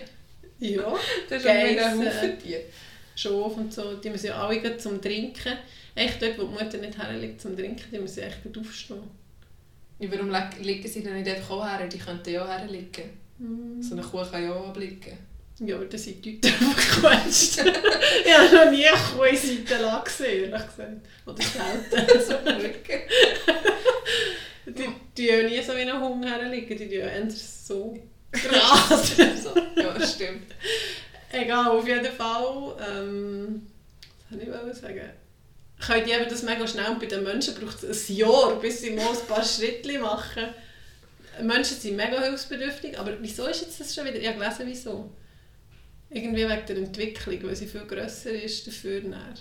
ja, Das ist wieder ein Geissen. Schaf und so, die müssen ja alle gerade zum Trinken, echt dort, wo die Mutter nicht herliegt zum Trinken, die müssen echt gut aufstehen. Ja, warum liegen sie dann nicht einfach auch her? Die könnten ja auch herliegen. So eine Kuh kann ja auch abliegen. Ja, aber das sind die Leute verquetscht. ich habe noch nie eine Kuh in Seitenlage gesehen, ehrlich gesagt. Oder selten. so Rücken. Die die ja nie so wie ein Hund herliegen, die tun ja eher so Gras. so. Ja, stimmt. Egal, auf jeden Fall. Ähm, was wollte ich sagen? Die eben das mega schnell und bei den Menschen braucht es ein Jahr, bis sie mal ein paar Schritte machen. Menschen sind mega hilfsbedürftig, aber wieso ist jetzt das schon wieder? Ich habe gelesen, wieso. Irgendwie wegen der Entwicklung, weil sie viel grösser ist dafür. Dann.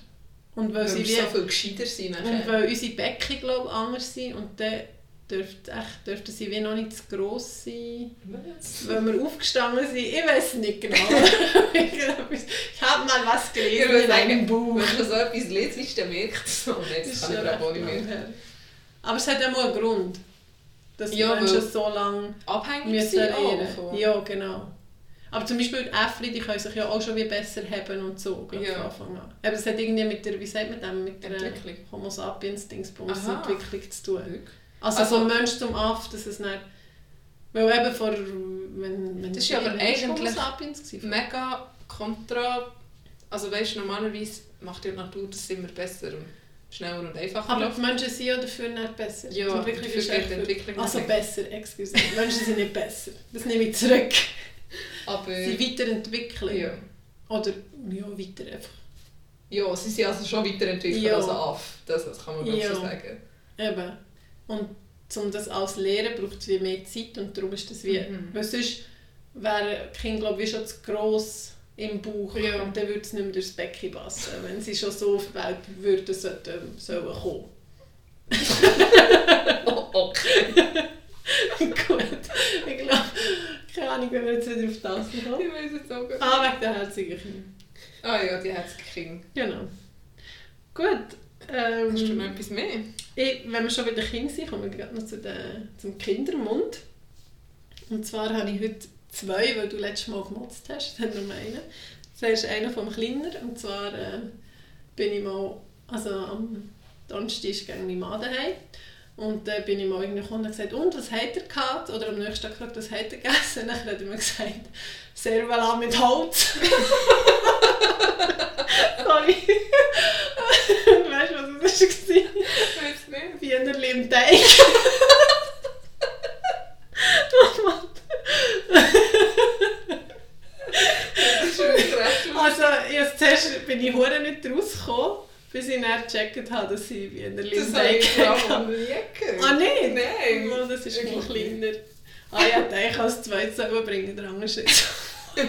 Und weil, Weil sie so viel gescheiter sind. und weil unsere Becken glaub, anders sind und dann dürften, echt, dürften sie wie noch nicht zu gross sein. Was? Wenn wir aufgestanden sind, ich weiß nicht genau. ich habe mal was gelesen in einem Buch. wenn man so etwas liest, dann merkt es. Und jetzt ist kann ich auch nicht mehr. her. Aber es hat ja mal einen Grund, dass die Ja, Menschen so lange Abhängig müssen sind auch Ja, genau. Aber zum Beispiel die Äffli, die können sich ja auch schon wie besser haben und so, Ja. von Anfang an. Aber es hat irgendwie mit der, wie sagt man dem, mit der. Homo sapiens Dingsbums. Entwicklung zu tun. Wirklich? Also, Also- vom Mensch zum Aff, dass es nicht... Weil eben vor... Wenn, wenn Das ist ja aber eigentlich? Mega kontra. Also weißt du, normalerweise macht die Natur das immer besser und schneller und einfacher. Aber die Menschen sind ja dafür nicht besser. Ja, Die Entwicklung ist echt. Entwicklung Also nicht. besser, excuse. Die Menschen sind nicht besser. Das nehme ich zurück. Aber Sie weiterentwickeln. ja. Oder ja, weiter einfach. ja, sie sind also schon weiterentwickelt Ja. als AF. Das, das kann man glaube ich Ja. so sagen. Eben. Und um das alles zu lernen, braucht es wie mehr Zeit und darum ist das wie... Mhm. Weil sonst wäre ein Kind glaube ich schon zu gross im Bauch Ja. und dann würde es nicht mehr durchs Becken passen, wenn sie schon so auf die Welt würden sollten, sollen kommen. Oh, okay. Gut, ich glaube, keine Ahnung, wenn wir jetzt wieder auf das Ich kommen. weiß jetzt auch gut. Ah, wegen der herzigen Kinder. Ah ja, die es gekriegt. Genau. Gut. Ähm, Hast du noch etwas mehr? Ich, wenn wir schon den Kindern sind, kommen wir gerade noch zu den, zum Kindermund. Und zwar habe ich heute zwei, weil du letztes Mal gemotzt hast. Hat nur einen. Zuerst einer vom Kleiner. Und zwar äh, bin ich mal, also am Donnerstag gegen meine Mann daheim. Und dann bin ich mal irgendwie gekommen und gesagt, und, was hat er gehabt? Oder am nächsten Tag gefragt, was hat er gegessen? Und dann hat er mir gesagt, Servala mit Holz. Sorry. weißt du, was das war? Ich weiß nicht. Wienerli im Teig. oh Mann. Also, jetzt zuerst bin ich hure nicht rausgekommen, bis ich dann gecheckt habe, dass sie Wienerli Das im habe Teig ich vor allem haben. noch nie gehört. Ah, nicht? Nein. Oh, das ist noch kleiner. Ah ja, ich kann es zwei zusammenbringen, der andere ist. Und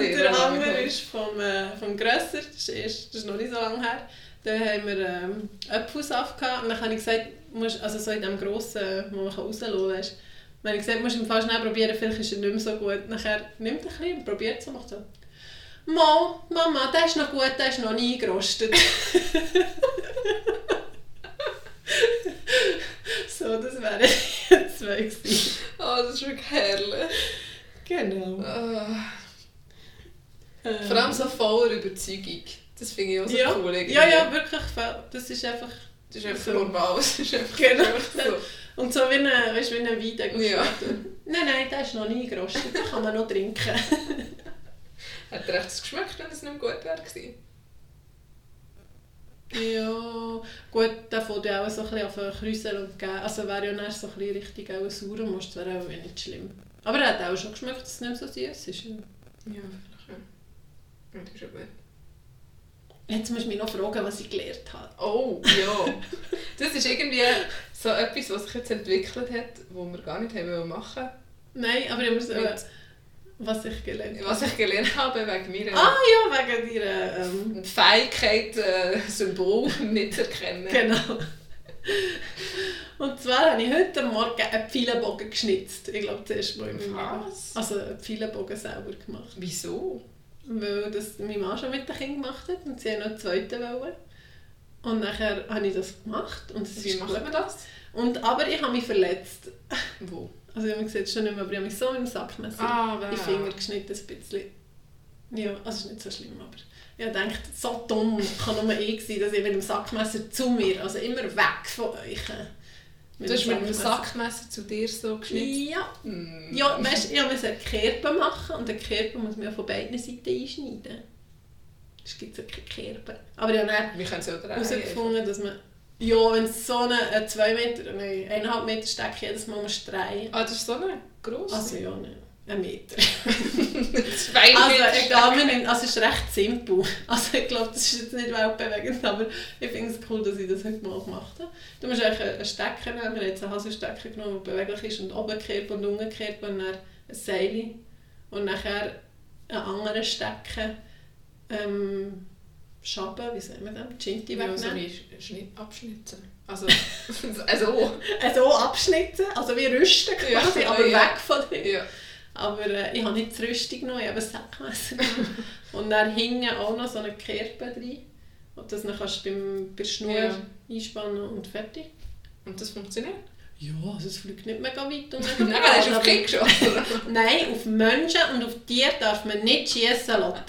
der andere ist vom, äh, vom Grösser, das ist, das ist noch nicht so lange her. Da haben wir ähm, Apfelsaft gehabt und dann habe ich gesagt, musst, also so in dem grossen, wo man rauslassen kann, weißt dann habe ich gesagt, musst du im Fall schnell probieren, vielleicht ist er nicht mehr so gut. Nachher nimmt er ein bisschen und probiert es und macht so. Mo, Mama, der ist noch gut, der ist noch nie gerostet. so, das wären jetzt zwei gewesen. Oh, das ist wirklich herrlich. Genau. Ah. Ähm, Vor allem so voller Überzeugung. Das finde ich auch so ja. cool. irgendwie. Ja, ja, wirklich. Das ist einfach... Das ist einfach So. normal. Das ist einfach Genau. so. Und so wie ein, weißt, wie ein Wein, Ja. Nein, nein, der ist noch nie gerostet, den kann man noch trinken. Hat er echt geschmeckt, wenn es nicht gut wäre gewesen? Ja, gut, der fängt ja auch so ein bisschen auf Krüsel und geben. Also wäre ja dann so ein bisschen richtig auch ein saurer Most, wäre auch nicht schlimm. Aber er hat auch schon geschmeckt, dass es nicht so süß ist. Ja, vielleicht ja. Das ist ja gut. Jetzt musst du mich noch fragen, was ich gelernt habe. Oh, ja. Das ist irgendwie so etwas, was sich jetzt entwickelt hat, was wir gar nicht haben machen Nein, aber ich muss wollten. Was ich gelernt habe. Was ich gelernt habe wegen meiner Ah ja, wegen deiner... Ähm, Fähigkeit, äh, Symbol nicht zu erkennen. genau. Und zwar habe ich heute Morgen einen Pfeilenbogen geschnitzt. Ich glaube, das erste Mal in meinem Leben. Also einen Pfeilenbogen selber gemacht. Wieso? Weil das mein Mann schon mit den Kindern gemacht hat und sie haben noch einen zweiten wollen. Und nachher habe ich das gemacht und Wie macht man das? Und, aber ich habe mich verletzt. Wo? Also man sieht es schon nicht mehr, aber ich habe mich so mit dem Sackmesser Ah, in den Finger geschnitten, ein bisschen. Ja, also es ist nicht so schlimm, aber ich dachte, so dumm kann nur ich sein, dass ich mit dem Sackmesser zu mir, also immer weg von euch. äh, Du hast mit einem Sackmesser. Zu dir so geschnitten? Ja, Hm. ja weißt, ich musste eine Kerbe machen und eine Kerbe muss man ja von beiden Seiten einschneiden. Es gibt ja keine Kerbe. Aber ich habe dann herausgefunden, dass man... Ja, wenn es so eine 2 Meter, nein, 1,5 Meter Stecke jedes Mal muss drehen Ah, das ist so eine grosse. Also ja, nein, ein Meter. Zwei Also Meter egal, nehmen, also es ist recht simpel. Also ich glaube, das ist jetzt nicht weltbewegend, aber ich finde es cool, dass ich das heute mal gemacht habe. Du musst eigentlich einen Stecker nehmen, wir haben jetzt einen Haselstecker genommen, der beweglich ist und oben gekehrt und unten gekehrt und dann ein Seil und nachher einen anderen Stecker ähm, Schaben, wie sagen wir das, Chinti Ja, so wegnehmen. wie Schnitt abschnitzen. Also, also Also abschnitten, also wie rüsten quasi, ja, aber ja. weg von dir. ja. Aber äh, ich habe nicht die Rüstung genommen, ich habe ein Säckmesser genommen. Und dann hinten auch noch so eine Kerbe drin. Und das dann kannst du beim, bei Schnur Ja. einspannen und fertig. Und das funktioniert? Ja, also es fliegt nicht mega weit. Und Nein, hast du auf Kind geschossen? Nein, auf Menschen und auf Tiere darf man nicht schiessen lassen.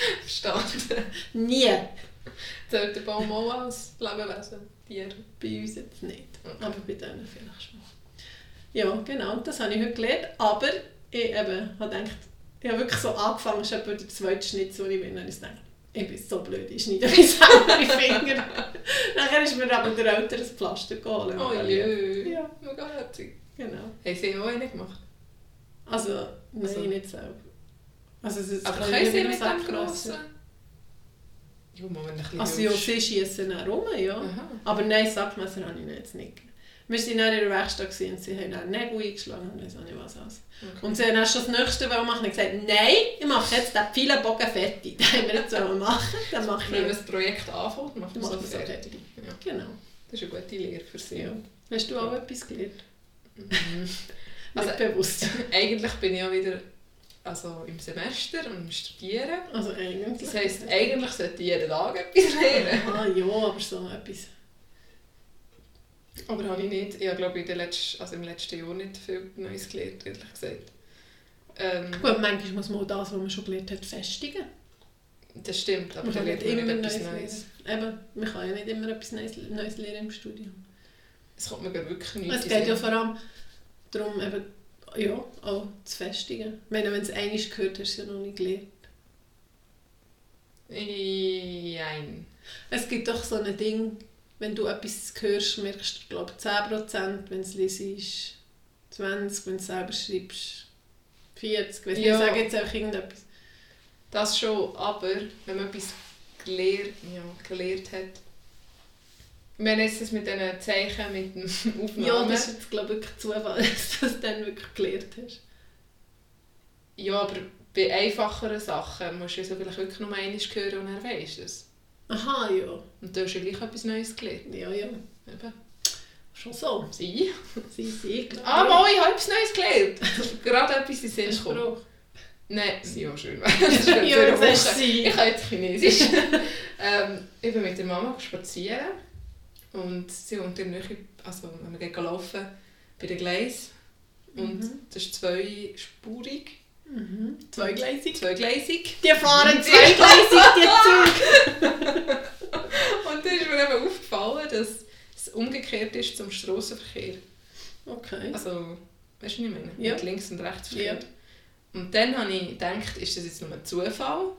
Verstanden. Nie. Zählt der Baum auch als Lebewesen? Tier? Bei uns jetzt nicht. Okay. Aber bei denen vielleicht schon. Ja, genau, das habe ich heute gelernt. Aber ich eben, habe gedacht, ich habe wirklich so angefangen, es ist etwa der zweite Schnitt, wo ich bin. Und ich dachte, ich bin so blöd, ich schneide mir selber die Finger. Nachher ist mir aber der Eltern ein Pflaster geholt. Oh je. Ja, Mega herzig. genau. Haben sie auch einen gemacht? Also, Nein, Also- nicht selber. Also es ist Aber können ich sie mit dem. Grossen? Ja, du ein Also ja, sie schießen dann rum, ja. Aha. Aber nein, Sackmesser habe ich jetzt nicht. Wir waren dann in der Werkstatt und sie haben dann Nägel eingeschlagen und auch nicht was alles. Okay. Und sie haben dann schon das nächste machen und gesagt, nein, ich mache jetzt den Pfeilenbogen fertig. Den haben wir jetzt machen, dann mache ich Wenn man das Projekt anfängt, macht man es man auch fertig. Ja, Genau. das ist eine gute Lehre für sie. Ja. Hast du auch etwas gelernt? Mhm. Also- bewusst. Eigentlich bin ich ja wieder also im Semester und am Studieren. Also eigentlich. Das heisst, eigentlich sollte ich jeden Tag etwas lernen. Ah ja, aber so etwas. Aber habe ich nicht. Ich habe glaube ich in der letzten, also im letzten Jahr nicht viel Neues gelernt, ehrlich gesagt. Ähm, Gut, manchmal muss man auch das, was man schon gelernt hat, festigen. das stimmt, aber Man lernt man immer nicht etwas Neues Neues. Eben, man kann ja nicht immer etwas Neues, Neues lernen im Studium. Es kommt mir wirklich nicht Es geht ja vor allem darum, eben, ja, auch zu festigen. Ich meine, wenn du es einmal gehört hast, hast du es ja noch nicht gelernt. Nein. Es gibt doch so ein Ding, wenn du etwas hörst, merkst du, glaube ich, 10%, wenn es liest, 20%, wenn du es selber schreibst, 40%. Weiss nicht, Ja. Ich sage jetzt einfach irgendetwas. Das schon, aber wenn man etwas gelehrt, ja, gelehrt hat. Ich meine jetzt das mit diesen Zeichen, mit dem Aufnahmen. Ja, das ist jetzt, glaube ich, Zufall, dass du das dann wirklich gelernt hast. Ja, aber bei einfacheren Sachen musst du es vielleicht wirklich nur einmal hören und dann weisst du es. Aha, ja. Und du hast ja gleich etwas Neues gelernt. Ja, ja. Eben. Schon so. Sie? Sie, sie. Ah, mal, ich habe etwas Neues gelernt. Gerade etwas in Sinn gekommen. Nein, sie auch schön. Das ist jetzt Ja. Ich kann jetzt Chinesisch. ähm, ich bin mit der Mama spazieren und sie wohnt in der Nähe, also wenn wir gehen laufen, bei den Gleis. Und Mhm. das ist zweispurig, Mhm. Zweigleisig. zweigleisig. Die fahren zweigleisig, die Züge. Und da ist mir eben aufgefallen, dass es umgekehrt ist zum Strassenverkehr. Okay. Also, weißt du, was ich meine? Ja. Mit links und rechts Verkehr. Und dann habe ich gedacht, ist das jetzt nur ein Zufall?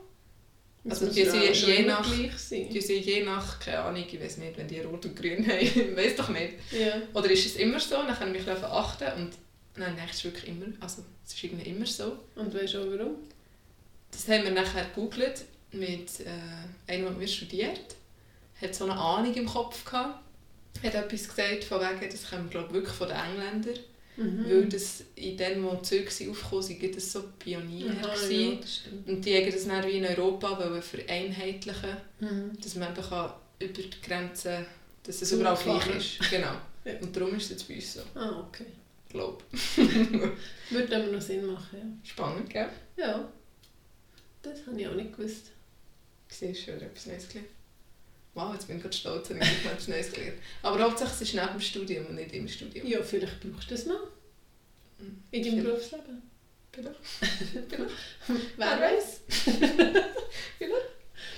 Also die sind je nach-. Die sind je nach, keine Ahnung, ich weiß nicht, wenn die rot und grün haben, ich weiß doch nicht. Ja. Oder ist es immer so, dann kann ich mich darauf achten und nein, nein, es ist wirklich immer, also es ist irgendwie immer so. Und weißt du auch warum? Das haben wir nachher gegoogelt mit äh, einem, der mir studiert, hat so eine Ahnung im Kopf gehabt, hat etwas gesagt von wegen, das kommt glaube ich wirklich von den Engländern, Mhm. weil das in dem, wo die Züge aufgekommen sind, waren das so Pioniere. Gewesen. ja, das stimmt. Und die haben das dann wie in Europa wollen vereinheitlichen Mhm. dass man eben kann über die Grenzen, dass es Zum überall gleich ist. Genau. Ja. Und darum ist es jetzt bei uns so, Ah, okay. glaube Würde aber noch Sinn machen, ich. Spannend, gell? ja. Ja. Das habe ich auch nicht gewusst. Siehst du, schon etwas Neues gelernt. Wow, jetzt bin ich gerade stolz, dass ich etwas Neues gelernt habe. Aber hauptsächlich es ist nach dem Studium und nicht im Studium. Ja, vielleicht brauchst du das noch. Mhm. In deinem. Berufsleben. Vielleicht. Vielleicht. Wer weiß? Vielleicht.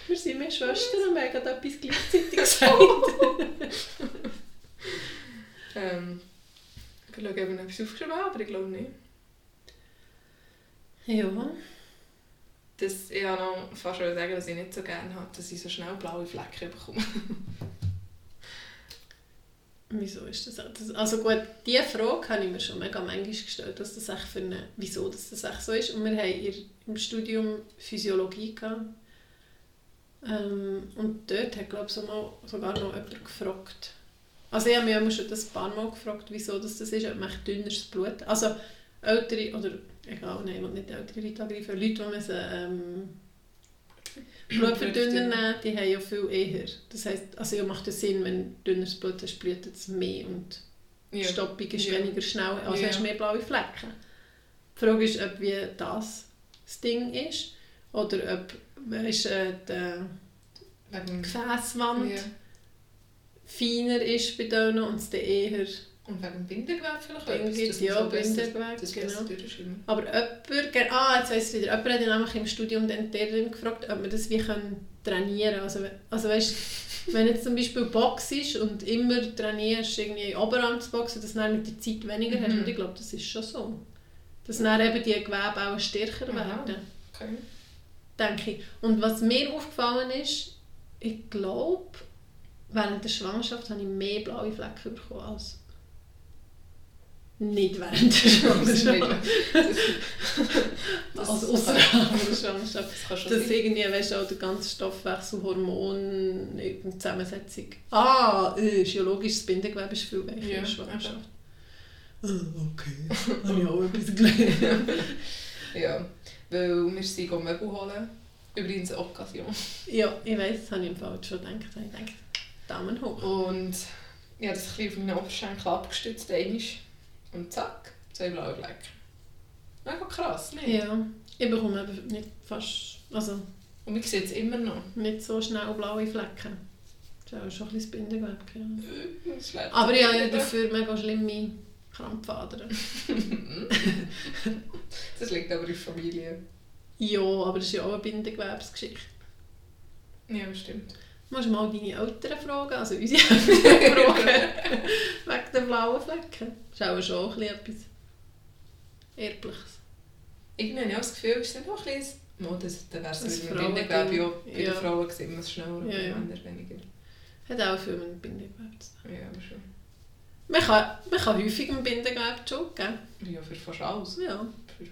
Wir sind mehr Schwestern und wir haben etwas gleichzeitig gesagt. Ähm, ich schaue, ob ich noch etwas aufgeschrieben habe, aber ich glaube nicht. ja. Das, ich habe noch fast schon sagen, was ich nicht so gerne habe, dass ich so schnell blaue Flecken bekomme. Wieso ist das, das Also gut, diese Frage habe ich mir schon mega manchmal gestellt, dass das echt für eine, wieso dass das echt so ist. Und wir haben im Studium Physiologie. Ähm, und dort hat glaube ich sogar noch jemand gefragt. Also ich habe mich schon das ein paar Mal gefragt, wieso das, das ist, ob man dünneres Blut... Also ältere, oder egal, nein, ich will nicht ältere Leute angreifen, Leute, die müssen, ähm, Blutverdünner nehmen, die haben ja viel eher. Das heisst, also ja, macht es Sinn, wenn du dünneres Blut hast, blutet es mehr und die Ja. Stoppung ist Ja. weniger schnell, also Ja. hast du mehr blaue Flecken. Die Frage ist, ob wie das das Ding ist oder ob weißt, äh, die Gefäßwand ja. feiner ist bei denen und es dann eher Und wegen dem Bindegewebe vielleicht etwas, man Ja, so Bindegewebe, Das genau. Aber jemand, ah, jetzt weiss ich wieder, jemand hat ja nämlich im Studium die Lehrerin gefragt, ob man das wie können trainieren kann. Also, also weißt, wenn jetzt zum Beispiel Box ist und immer trainierst, irgendwie Oberarm zu boxen, dass du dann mit der Zeit weniger hast. Mhm. Und ich glaube, das ist schon so. Dass dann eben die Gewebe auch stärker Aha. werden, Okay. denke ich. Und was mir aufgefallen ist, ich glaube, während der Schwangerschaft habe ich mehr blaue Flecken bekommen als Nicht während der Schwangerschaft. Das- Also das außerhalb der Schwangerschaft. Das kann schon Dass sein. irgendwie, weißt du, auch der ganze Stoffwechsel, Hormon, Zusammensetzung. Ah, äh, ist ja logisch, das Bindegewebe ist viel weicher Ja, in der Schwangerschaft. Ah, okay. Habe ich auch etwas gelernt. Ja, weil wir sind Möbel holen. Übrigens eine Occasion. ja, ich weiss, das habe ich im Fall schon gedacht. Ich gedacht, Daumen hoch. Und ich habe das ein bisschen auf meinen Oberschenkel abgestützt, einmal. Und zack, zwei blaue Flecken. Mega krass, ne? Ja, ich bekomme nicht fast, also Und man sieht es immer noch. nicht so schnell blaue Flecken. Das ist auch schon ein bisschen Bindegewebe. Ja. Äh, schlecht. Aber ich habe ja dafür mega schlimme Krampfadern. Das liegt aber in der Familie. Ja, aber das ist ja auch eine Bindegewebsgeschichte. Ja, stimmt. Du musst mal deine Eltern fragen, also unsere Eltern fragen, wegen den blauen Flecken. Das ist auch schon etwas Erbliches. Irgendwie habe ich auch das Gefühl, es ist dann noch ein bisschen... Mal, das, dann wäre es mit Frauending. Bindegewebe ja bei Ja. den Frauen gewesen, immer schneller, Ja, ja. den Männern weniger. Hat auch viel mit Bindegewebe zu tun. Ja, aber schon. Man kann, man kann häufig im Bindegewebe geben. Ja, für fast alles. Ja.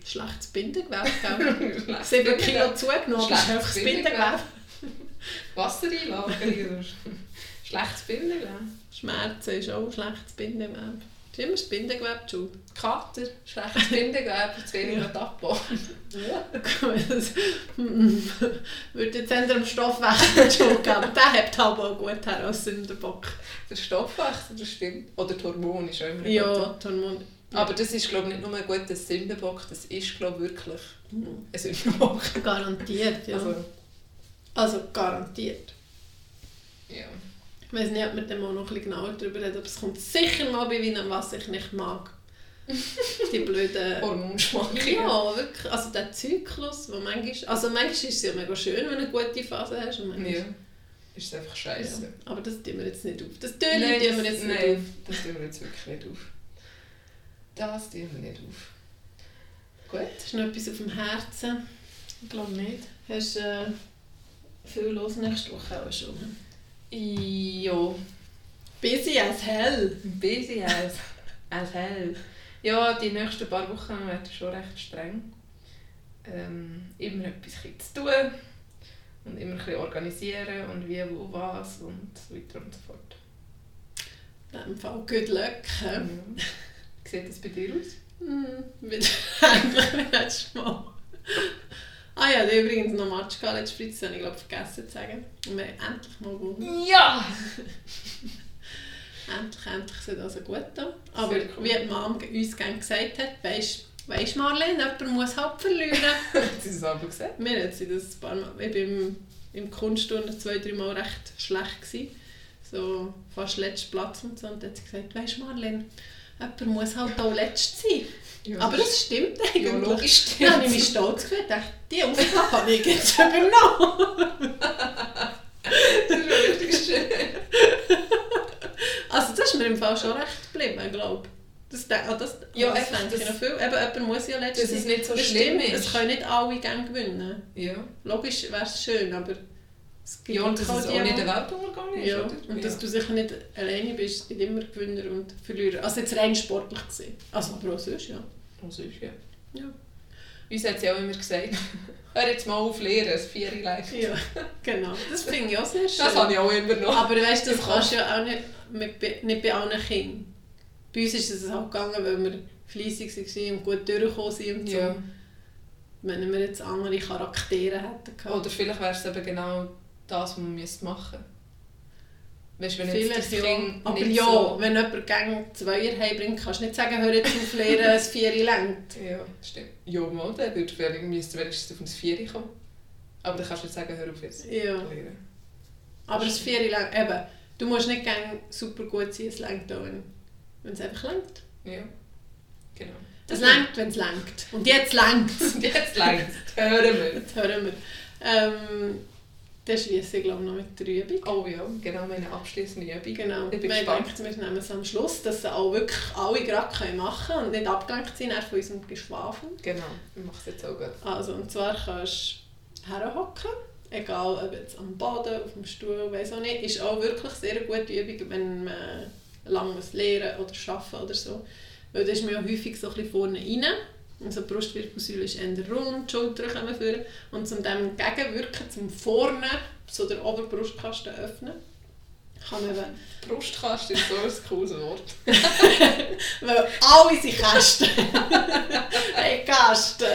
Schlechtes Bindegewebe, gell? 7 Kilo zugenommen, Schlechtes Bindegewebe. Wassereinlagerung oder schlechtes Bindegewebe. Schmerzen ist auch ein schlechtes Bindegewebe. Es ist immer das Bindegewebe Schuld. Kater, schlechtes Bindegewebe, zu wenig Ja. das würde jetzt eher am Stoffwechsel Schuld geben. Aber der hebt halt auch gut her als Sündenbock. Der Stoffwechsel, das stimmt. Oder die Hormone ist auch immer Ja, die Hormone. Aber das ist glaube ich nicht nur ein guter Sündenbock, das ist glaube ich wirklich Mhm. ein Sündenbock. Garantiert, ja. Also, Also, garantiert. ja. Ich weiß nicht, ob wir dann mal noch ein bisschen genauer darüber reden, aber es kommt sicher mal bei Weinen, was ich nicht mag. Die blöden... Hormonschwankungen. Ja, wirklich. Also der Zyklus, wo manchmal... Also manchmal ist es ja mega schön, wenn du eine gute Phase hast. Und manchmal, Ja. Ist es einfach scheiße. Ja. Aber das tun wir jetzt nicht auf. Das Töne tun wir jetzt nicht nein, auf. das tun wir jetzt wirklich nicht auf. Das tun wir nicht auf. Gut. Hast du noch etwas auf dem Herzen? Ich glaube nicht. Hast du äh, viel los nächste Woche auch schon? Ja. Busy as hell. Busy als, als hell. Ja, die nächsten paar Wochen werden schon recht streng. Ähm, immer etwas zu tun und immer ein bisschen organisieren und wie, wo, was und so weiter und so fort. In dem Fall good luck. Ja. Wie sieht das bei dir aus? Hm, wieder endlich wie letztes Mal. Ah ja, da übrigens noch Match gehabt letztes Freitag, das habe ich glaube vergessen zu sagen. Und wir haben endlich mal gewonnen. Ja! Endlich, endlich sieht also gut da. Aber cool. wie die Mom uns gerne gesagt hat, weisst weisst Marlene, jemand muss halt verlieren. Hast du es aber gesagt? Mir hat sie das ein paar Mal, ich war im, im Kunststunde zwei, drei Mal recht schlecht. Gewesen. So fast letzter Platz und so. Und dann hat sie gesagt, weisst Marlene, jemand muss halt auch letzt sein. Ja, Aber das stimmt eigentlich. ja, logisch Dann habe ich stimmt. mich stolz gefühlt dachte, die Aufgabe habe ich jetzt übernommen. Das ist richtig schön. Also das ist mir im Fall schon recht geblieben, glaube ich. Das, ah, das, Ja, das denke ich noch viel. Eben, jemand muss ja letztes Dass es nicht so Das schlimm stimmt, ist. Es können nicht alle gerne gewinnen. Ja. Logisch wäre es schön, aber es gibt Ja, und dass halt es auch nicht der Weltuntergang ist, Ja, oder? und dass du sicher nicht alleine bist, es gibt immer Gewinner und Verlierer. Also jetzt rein sportlich gesehen. Also aber auch sonst, ja. Das ist, ja. Ja, Uns hat sie auch immer gesagt, hör jetzt mal auf Lehren, das Vieri live. ja genau. Das finde ich auch sehr schön. Das habe ich auch immer noch. Aber weißt du, das kannst du ja auch nicht, mit, nicht bei allen Kindern. Bei uns ist es auch gegangen, weil wir fleissig waren und gut durchgekommen sind und so. ja. Wenn wir jetzt andere Charaktere hätten gehabt. Oder vielleicht wäre es eben genau das, was man müsste machen Weißt du, wenn jetzt Vielleicht das ja. Kind Aber ja, so... wenn jemand gegen Zweier heimbringt, kannst du nicht sagen, hör jetzt auf lernen, ein Vieri längt. Ja, stimmt. Ja, mal, der würde vielleicht, müsste wenigstens auf ein Vieri kommen. Aber dann kannst du nicht sagen, hör auf jetzt. Ja. Lehren. Aber das Vieri längt, eben, du musst nicht gegen super gut sein, es längt auch, wenn wenn es einfach längt. Ja. Genau. Es längt, wenn es längt. Und jetzt längt es. Und jetzt längst. Hören wir. Jetzt hören wir. Ähm, dann schliesse ich glaube noch mit der Übung. Oh ja, genau, meine abschließende Übung. Genau. Ich bin wir gespannt. denken, wir nehmen es am Schluss, dass sie auch wirklich alle gerade machen können und nicht abgelenkt sind von unserem Geschwafel. Genau, ich mache es jetzt auch gut. Also, und zwar kannst du herhocken, egal ob jetzt am Boden, auf dem Stuhl, weiß auch nicht. Ist auch wirklich sehr eine gute Übung, wenn man lange muss lernen oder arbeiten oder so. Weil da ist man ja häufig so ein bisschen vorne rein. Also die Brustwirbelsäule ist eher rund, die Schultern kommen vor. Und um dem entgegenwirken, zum vorne, so der Oberbrustkasten öffnen, kann man eben, Brustkasten ist so ein cooles Wort. weil alle sind Kästen. hey, Kästen!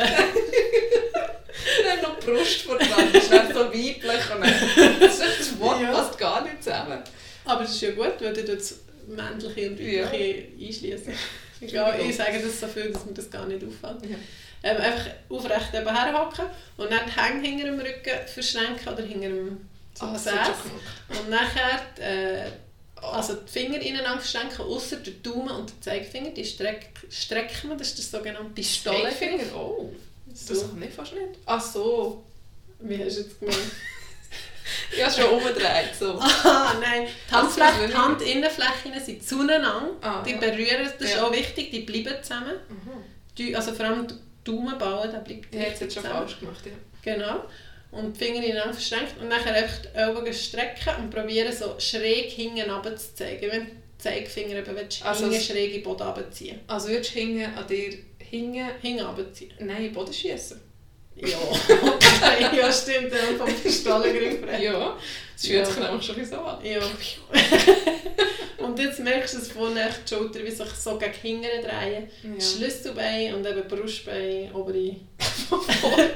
Dann noch die Brust vor dran, das wäre so weiblich. Und das, ist das Wort Ja. passt gar nicht zusammen. Aber das ist ja gut, weil du das männliche und Ja. weibliche einschließen. Ich, glaube, ich sage das so viel, dass mir das gar nicht auffällt. Ja. Ähm, einfach aufrecht eben herhocken und dann die Hänge hinter dem Rücken verschränken oder hinter dem zum Ah, Gesäß. gemacht. Und nachher äh, also die Finger ineinander verschränken, außer der Daumen und der Zeigefinger, die streck, strecken wir, das ist der sogenannte Pistolenfinger. Oh. Das So. kann ich fast nicht. Ach so. Wie hast du jetzt gemeint? Ich habe schon umgedreht. So. Ah, nein. Die, Handfläche, die. Handinnenflächen sind zueinander. Ah, die ja. berühren, das ist Ja. auch wichtig, die bleiben zusammen. Mhm. Die, also vor allem der Daumenballen, der bleibt Ich hätte es richtig jetzt schon falsch gemacht. Ja. Genau. Und die Finger ineinander verschränkt und dann einfach die Ellbogen strecken und probieren so schräg hinten runter zu zeigen. Wenn du den Zeigefinger eben willst, Also hinten schräg in den Boden runterziehen. Also würdest du hinten an dir hinten... Hinten runterziehen. Nein, in den Boden schießen. Ja, ja stimmt, dann vom Pistolengriff rein. Ja. Das fühlt sich nämlich schon so an. Ja. und jetzt merkst du, dass vorne die Schulter wie sich so gegen hinten drehen. Ja. Schlüsselbein und eben Brustbein, obere. Vorne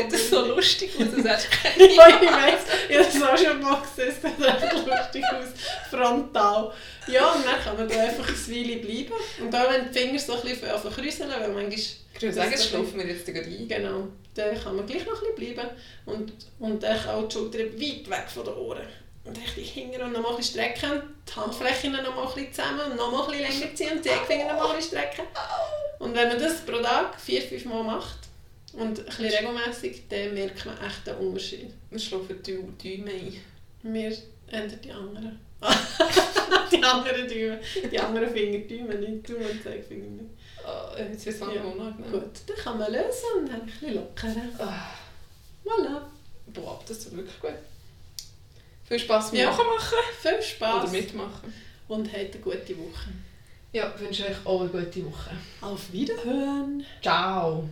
sieht das so lustig aus, als hättest du keine ja, ich weiss, ich habe das auch schon mal gesehen, es sieht echt lustig aus, frontal. Ja, und dann kann man da einfach ein Weile bleiben. Und auch wenn die Finger so ein bisschen kräuseln, weil manchmal, würde sagen, jetzt schlafen wir jetzt gerade ein. genau, dann kann man gleich noch ein bisschen bleiben. Und, und dann auch die Schultern weit weg von den Ohren. Und richtig hinten und noch mal ein bisschen strecken, die Handflächen noch mal ein bisschen zusammen und noch mal ein bisschen länger ziehen und die Zeigefinger noch mal ein bisschen strecken. Und wenn man das pro Tag vier, fünf Mal macht und ein bisschen regelmässig, dann merkt man echt den Unterschied. Wir schlafen die Däume ein. Wir ändern die anderen. die anderen Däume. Die anderen Finger Däume nicht. Daumen und Zeigefinger nicht. Oh, jetzt es langsam Ja. unangenehm. Gut, dann kann man lösen und dann ein bisschen lockern. Ah, Voilà. boah, das ist wirklich gut. Viel Spass beim Ja. Nachmachen Viel oder Spass mitmachen. und habt eine gute Woche. Ja, wünsche euch auch eine gute Woche. Auf Wiederhören! Ciao!